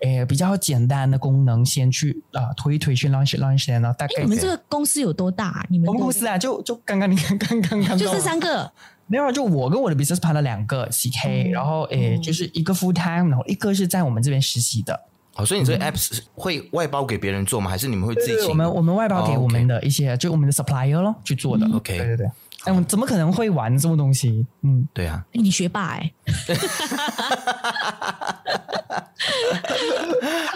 诶、哦，比较简单的功能先去啊推一推去 launch launch 然后大概。你们这个公司有多大？你们我们公司啊，就就刚刚你看刚刚刚，就这三个，没有，就我跟我的 business partner 两个 CK，、嗯、然后诶，就是一个 full time，然后一个是在我们这边实习的。哦，所以你这个 apps 会外包给别人做吗？还是你们会自己请？我们我们外包给我们的一些，oh, okay. 就我们的 supplier 咯去做的。OK，对对对。哎，我怎么可能会玩这么东西？嗯，对啊。你学霸哎，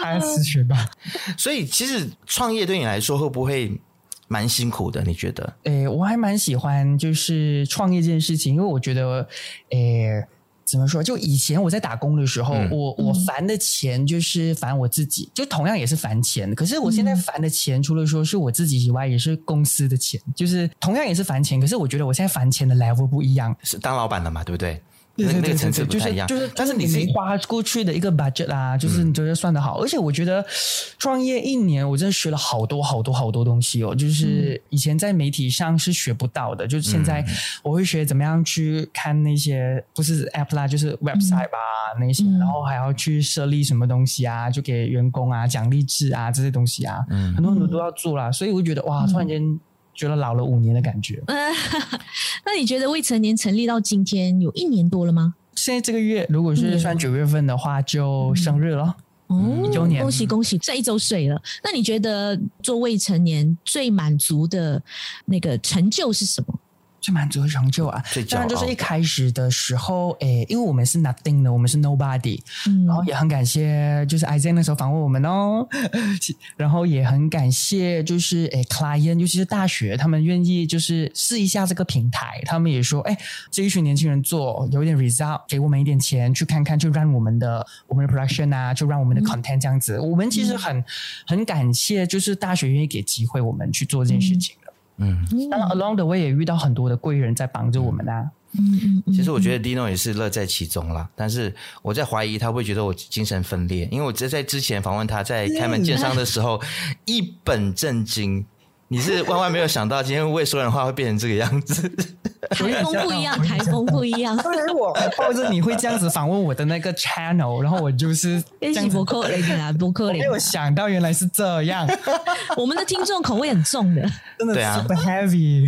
还是学霸。所以其实创业对你来说会不会蛮辛苦的？你觉得？诶，我还蛮喜欢就是创业这件事情，因为我觉得，诶。怎么说？就以前我在打工的时候，嗯、我我烦的钱就是烦我自己，就同样也是烦钱。可是我现在烦的钱，除了说是我自己以外，也是公司的钱，就是同样也是烦钱。可是我觉得我现在烦钱的 level 不一样，是当老板的嘛，对不对？对对对，就是就是，但是你没花过去的一个 budget 啊，就是你觉得算得好。而且我觉得创业一年，我真的学了好多好多好多东西哦，就是以前在媒体上是学不到的，就是现在我会学怎么样去看那些不是 app 啦，就是 website 吧那些，然后还要去设立什么东西啊，就给员工啊奖励制啊这些东西啊，很多很多都要做啦。所以我觉得哇，突然间。觉得老了五年的感觉。呃，那你觉得未成年成立到今天有一年多了吗？现在这个月，如果是算九月份的话，就生日了。哦，一周年，恭喜恭喜，这一周岁了。那你觉得做未成年最满足的那个成就是什么？最满足的成就啊，当然就是一开始的时候，诶，因为我们是 nothing 的，我们是 nobody，嗯，然后也很感谢，就是 Isaac 那时候访问我们哦，然后也很感谢，就是诶，client，尤其是大学，他们愿意就是试一下这个平台，他们也说，诶，这一群年轻人做有点 result，给我们一点钱去看看，就让我们的我们的 production 啊，就让我们的 content 这样子，嗯、我们其实很很感谢，就是大学愿意给机会我们去做这件事情。嗯。嗯，当然，along the way 也遇到很多的贵人在帮助我们啊。嗯嗯，嗯其实我觉得 Dino 也是乐在其中啦，但是我在怀疑他会觉得我精神分裂，因为我在之前访问他在开门见山的时候一本正经，你是万万没有想到今天为说人话会变成这个样子。台风不一样，台风不一样。对，我抱着你会这样子访问我的那个 channel，然后我就是这样子博客里啊，博客里。没有想到原来是这样，我们的听众口味很重的，真的 super heavy。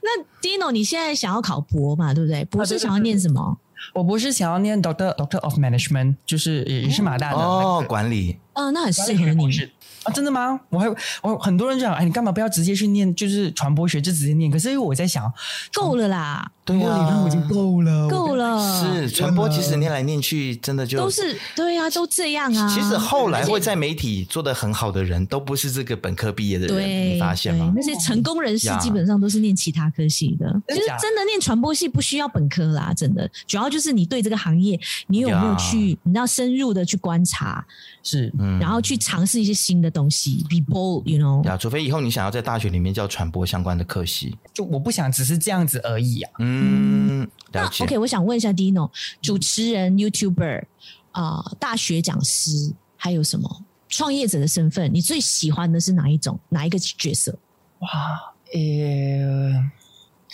那 Dino，你现在想要考博嘛？对不对？博士想要念什么？我博士想要念 Doctor Doctor of Management，就是也也是马大的哦，管理。嗯，那很适合你。啊，真的吗？我还我很多人就想，哎，你干嘛不要直接去念，就是传播学就直接念？可是因为我在想，够了啦，对啊，理论我已经够了，够了。是传播，其实念来念去，真的就都是对啊，都这样啊。其实后来会在媒体做的很好的人，都不是这个本科毕业的人，你发现吗？那些成功人士基本上都是念其他科系的，其实真的念传播系不需要本科啦，真的。主要就是你对这个行业，你有没有去，你要深入的去观察，是，然后去尝试一些新的东西。You know，呀，除非以后你想要在大学里面教传播相关的课系，就我不想只是这样子而已啊。嗯，了解。OK，我想问一下 Dino，主持人、YouTuber 啊、呃，大学讲师，还有什么创业者的身份？你最喜欢的是哪一种？哪一个角色？哇，呃。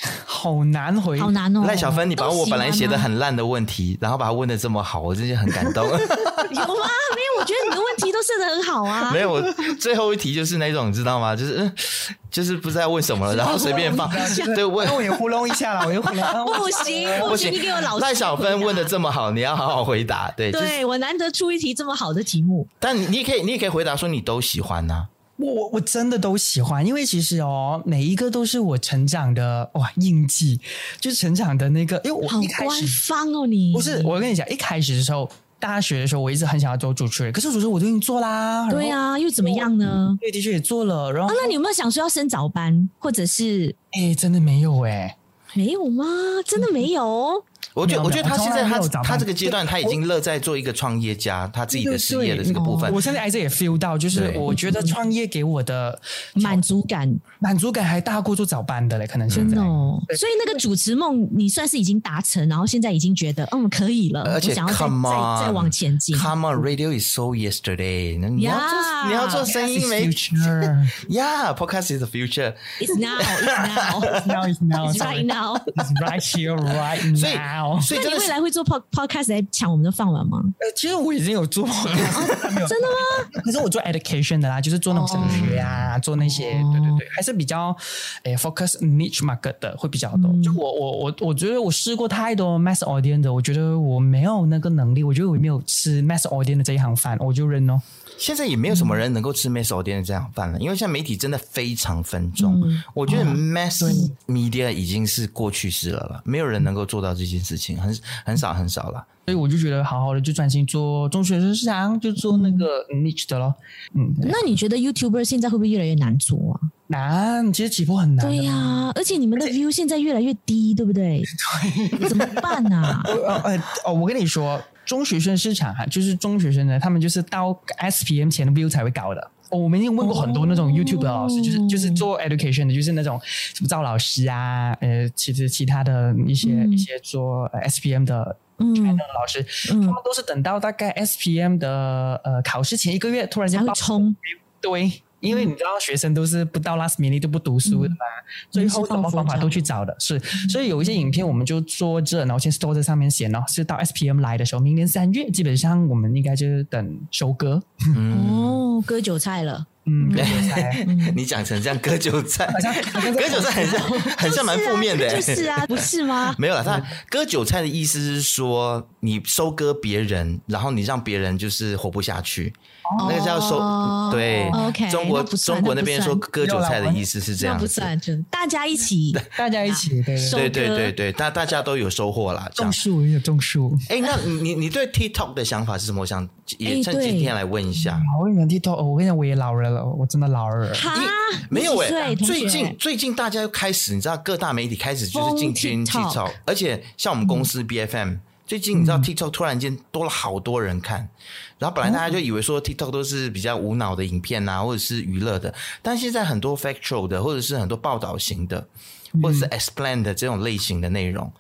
好难回，好难哦！赖小芬，你把我本来写的很烂的问题，然后把它问的这么好，我真的很感动。有吗？没有，我觉得你的问题都设的很好啊。没有，我最后一题就是那种，你知道吗？就是就是不知道问什么了，然后随便放。对，问我也糊弄一下了，我又糊弄。不行不行，你给我老。赖小芬问的这么好，你要好好回答。对，对我难得出一题这么好的题目。但你你也可以，你也可以回答说你都喜欢呐。我我我真的都喜欢，因为其实哦，每一个都是我成长的哇印记，就是成长的那个。因为我一开始好官方哦，你不是我跟你讲，一开始的时候，大学的时候，我一直很想要做主持人，可是主持人我都已经做啦。对啊，又怎么样呢？对，的确也做了。然后，啊，那你有没有想说要升早班，或者是？哎，真的没有哎，没有吗？真的没有。我觉得，我觉得他现在他他这个阶段他已经乐在做一个创业家，他自己的事业的这个部分。我现在还是也 feel 到，就是我觉得创业给我的 满足感，满足感还大过做早班的嘞，可能现在。所以那个主持梦，你算是已经达成，然后现在已经觉得嗯可以了，而且想要再再再往前进。Come on, radio is so yesterday。你要做你要做声音媒体，Yeah, podcast is the future. It's now, it's now, it's now, it's now, it's right now, it's right here, right now. 所以你未来会做 pod podcast 来抢我们的饭碗吗？呃，其实我已经有做，真的吗？可是我做 education 的啦，就是做那种升学啊，做那些，对对对，还是比较诶 focus niche market 的会比较多。就我我我我觉得我试过太多 mass audience 的，我觉得我没有那个能力，我觉得我没有吃 mass audience 的这一行饭，我就认了。现在也没有什么人能够吃 mass audience 这样饭了，因为现在媒体真的非常分众。我觉得 mass media 已经是过去式了了，没有人能够做到这件事情，很很少很少了。所以我就觉得好好的就专心做中学生市场，就做那个 niche 的咯。嗯，那你觉得 YouTuber 现在会不会越来越难做啊？难，其实起步很难。对呀、啊，而且你们的 view 现在越来越低，对不对？对，怎么办呢、啊？呃哦，我跟你说。中学生市场哈，就是中学生呢，他们就是到 SPM 前的 view 才会高的。哦，我们已经问过很多那种 YouTube 的老师，就是就是做 education 的，就是那种什么赵老师啊，呃，其实其他的一些、嗯、一些做 SPM 的嗯。老师，嗯、他们都是等到大概 SPM 的呃考试前一个月，突然间爆冲，对。因为你知道学生都是不到 last minute 都不读书的嘛，最后什么方法都去找的，是，所以有一些影片我们就做这，然后先 store 在上面写，然后是到 SPM 来的时候，明年三月基本上我们应该就是等收割，哦，割韭菜了，嗯，你讲成这样 割韭菜，割韭菜很像很像蛮负面的，就是啊，不是吗？没有了，他割韭菜的意思是说你收割别人，然后你让别人就是活不下去。那个叫收对，OK，中国中国那边说割韭菜的意思是这样，不算，就大家一起，大家一起，对对对。对对，大大家都有收获啦，种树也有种树。哎，那你你对 TikTok 的想法是什么？我想也趁今天来问一下。我跟你讲 TikTok，我跟你讲我也老人了，我真的老人。哈，没有哎，最近最近大家又开始，你知道各大媒体开始就是进军 TikTok，而且像我们公司 BFM。最近你知道 TikTok 突然间多了好多人看，嗯、然后本来大家就以为说 TikTok 都是比较无脑的影片啊，或者是娱乐的，但现在很多 factual 的，或者是很多报道型的，或者是 explain 的这种类型的内容，嗯、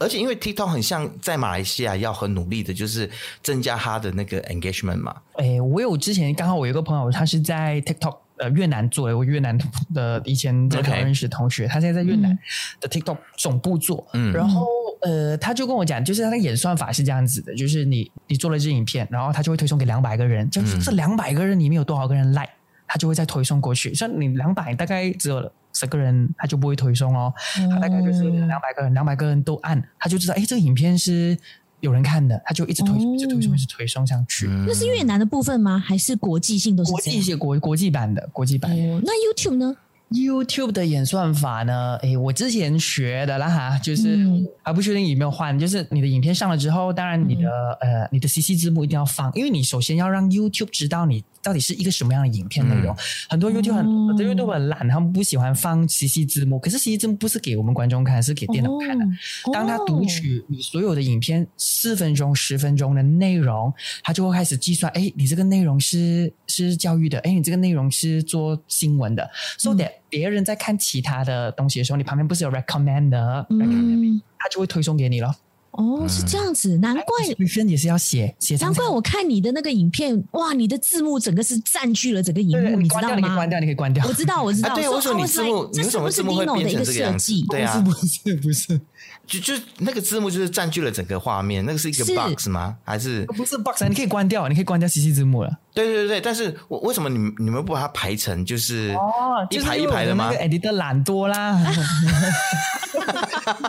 而且因为 TikTok 很像在马来西亚要很努力的，就是增加他的那个 engagement 嘛。诶，我有之前刚好我有个朋友，他是在 TikTok。呃越南做的，我越南的以前在台湾认识的同学，他现在在越南的 TikTok 总部做，嗯，然后呃他就跟我讲，就是他的演算法是这样子的，就是你你做了这影片，然后他就会推送给两百个人，就是这两百个人里面有多少个人 like，他就会再推送过去，像你两百大概只有十个人，他就不会推送哦，他大概就是两百个人，两百个人都按，他就知道哎这个影片是。有人看的，他就一直推，一直推送，一直推送上去。那是越南的部分吗？还是国际性都是国际一些国国际版的国际版？那 YouTube 呢？YouTube 的演算法呢？诶，我之前学的啦哈，就是还不确定有没有换。就是你的影片上了之后，当然你的、嗯、呃你的 CC 字幕一定要放，因为你首先要让 YouTube 知道你到底是一个什么样的影片内容。嗯、很多 YouTube 很、嗯、很多 YouTube 很懒，他们不喜欢放 CC 字幕。可是 CC 字幕不是给我们观众看，是给电脑看的。哦、当他读取你所有的影片四分钟、十分钟的内容，他就会开始计算。哎，你这个内容是是教育的，哎，你这个内容是做新闻的，so that、嗯别人在看其他的东西的时候，你旁边不是有 recommend 的，嗯，他就会推送给你了。哦，是这样子，难怪女生也是要写写。难怪我看你的那个影片，哇，你的字幕整个是占据了整个荧幕，你知道吗？你可以关掉，你可以关掉。我知道，我知道。对，为什么你字幕？你为什么字幕会变成这个设计？对啊，不是不是，就就那个字幕就是占据了整个画面，那个是一个 box 吗？还是不是 box？你可以关掉，你可以关掉 CC 字幕了。对对对，但是我为什么你们你们不把它排成就是哦一排一排的吗？那个 editor 懒多啦。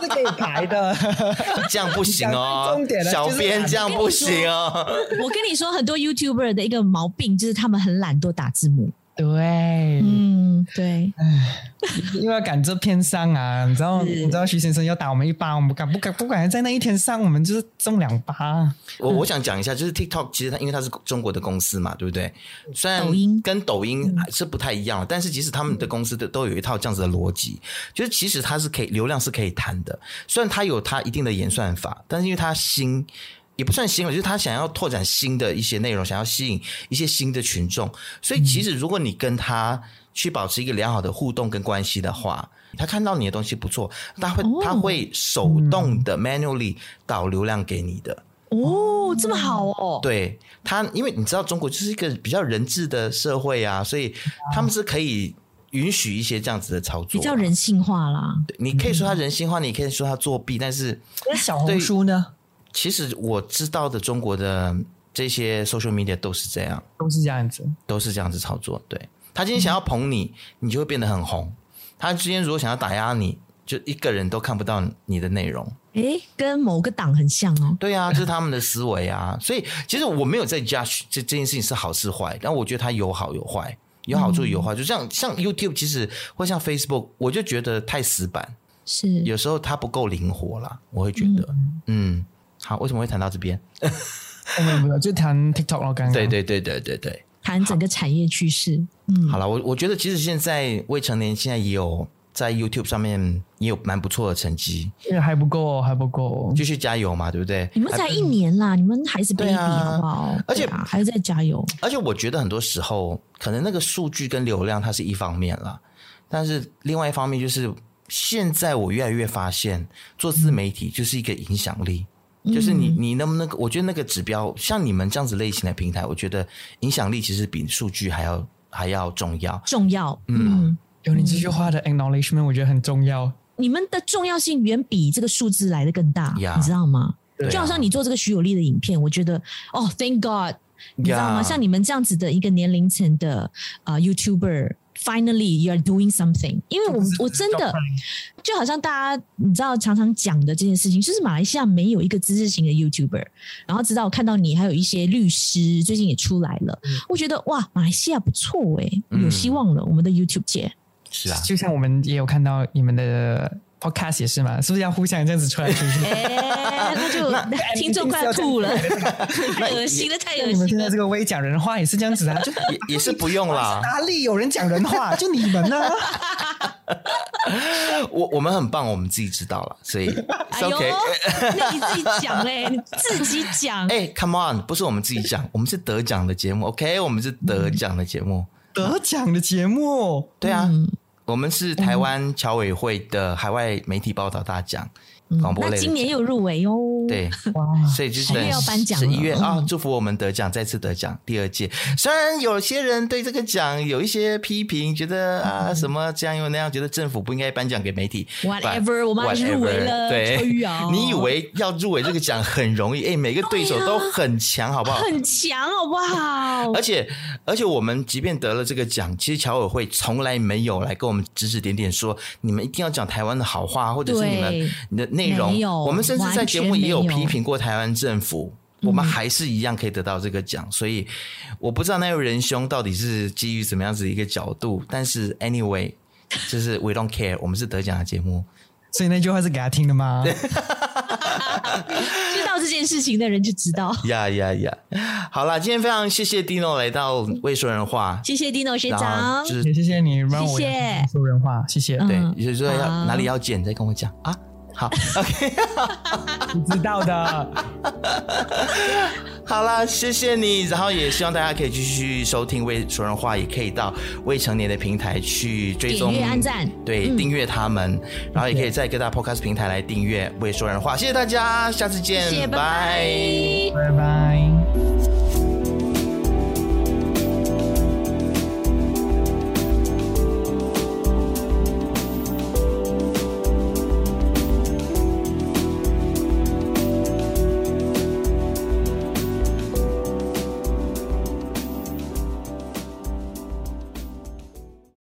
是可以排的，这样不行哦。小编这样不行哦。我跟你说，很多 YouTuber 的一个毛病就是他们很懒惰打字幕。对，嗯，对，因为要赶这片上啊，你知道，你知道徐先生要打我们一巴，我们不敢，不敢，不敢在那一天上，我们就是中两巴。我我想讲一下，就是 TikTok 其实它因为它是中国的公司嘛，对不对？虽然抖音跟抖音是不太一样，但是其实他们的公司的都有一套这样子的逻辑，就是其实它是可以流量是可以谈的，虽然它有它一定的演算法，但是因为它新。也不算新了，就是他想要拓展新的一些内容，想要吸引一些新的群众。所以，其实如果你跟他去保持一个良好的互动跟关系的话，他看到你的东西不错，他会他会手动的 manually 导流量给你的。哦，这么好哦。对他，因为你知道中国就是一个比较人治的社会啊，所以他们是可以允许一些这样子的操作，比较人性化啦。你可以说他人性化，你可以说他作弊，但是那小红书呢？其实我知道的中国的这些 social media 都是这样，都是这样子，都是这样子操作。对，他今天想要捧你，嗯、你就会变得很红；他今天如果想要打压你，就一个人都看不到你的内容。诶，跟某个党很像哦。对啊，这是他们的思维啊。所以其实我没有在 judge 这这件事情是好是坏，但我觉得它有好有坏，有好处有坏。嗯、就像像 YouTube，其实或像 Facebook，我就觉得太死板，是有时候它不够灵活啦，我会觉得，嗯。嗯好，为什么会谈到这边？没有没有，就谈 TikTok 了。刚刚对对对对对对，谈整个产业趋势。嗯，好了，我我觉得其实现在未成年现在也有在 YouTube 上面也有蛮不错的成绩，因为还不够，还不够，继续加油嘛，对不对？你们才一年啦，你们还是 baby 好不好？而且还是在加油。而且我觉得很多时候，可能那个数据跟流量它是一方面啦，但是另外一方面就是，现在我越来越发现，做自媒体就是一个影响力。就是你，你能不能？我觉得那个指标，像你们这样子类型的平台，我觉得影响力其实比数据还要还要重要。重要，嗯，有你这句话的 acknowledgement，我觉得很重要。你们的重要性远比这个数字来的更大，Yeah. 你知道吗？啊、就好像你做这个徐有利的影片，我觉得哦，Thank God，你知道吗.像你们这样子的一个年龄层的啊、uh, YouTuber。Finally, you are doing something。因为我我真的就好像大家你知道常常讲的这件事情，就是马来西亚没有一个知识型的 YouTuber。然后直到我看到你，还有一些律师最近也出来了，我觉得哇，马来西亚不错哎，有希望了。我们的 YouTube 界是啊，就像我们也有看到你们的。Podcast 也是嘛，是不是要互相这样子出来传去？哎，那就 听众快吐了，太 恶心了，太恶心了。你们现在这个微讲人话也是这样子啊？就也也是不用啦。哪里有人讲人话？就你们呢？我我们很棒，我们自己知道了，所以 OK。那你自己讲嘞，你自己讲。哎，Come on，不是我们自己讲，我们是得奖的节目，OK？我们是得奖的节目，得奖的节目，对啊。我们是台湾侨委会的海外媒体报道大奖，广播类。那今年又入围哦。对，哇，所以就是要颁奖，十一月啊，祝福我们得奖，再次得奖，第二届。虽然有些人对这个奖有一些批评，觉得啊什么这样又那样，觉得政府不应该颁奖给媒体。Whatever，我们还是入围了。对，你以为要入围这个奖很容易？哎，每个对手都很强，好不好？很强，好不好？而且而且，我们即便得了这个奖，其实侨委会从来没有来跟我们指指点点说，你们一定要讲台湾的好话，或者是你们你的内容。我们甚至在节目也有批评过台湾政府，我们还是一样可以得到这个奖。所以我不知道那位仁兄到底是基于怎么样子一个角度，但是 anyway，就是 we don't care，我们是得奖的节目。所以那句话是给他听的吗？知道这件事情的人就知道。呀呀呀！好啦，今天非常谢谢 Dino 来到未说人话，谢谢 Dino 学长，就是也谢谢你让我说人话，谢谢。对，也就是说要哪里要剪，再跟我讲啊。好，OK，你知道的。好了，谢谢你，然后也希望大家可以继续收听未说人话，也可以到未成年的平台去追踪、点阅、按赞，对，订阅他们，然后也可以在各大 Podcast 平台来订阅未说人话。谢谢大家，下次见，谢谢，拜拜，拜拜。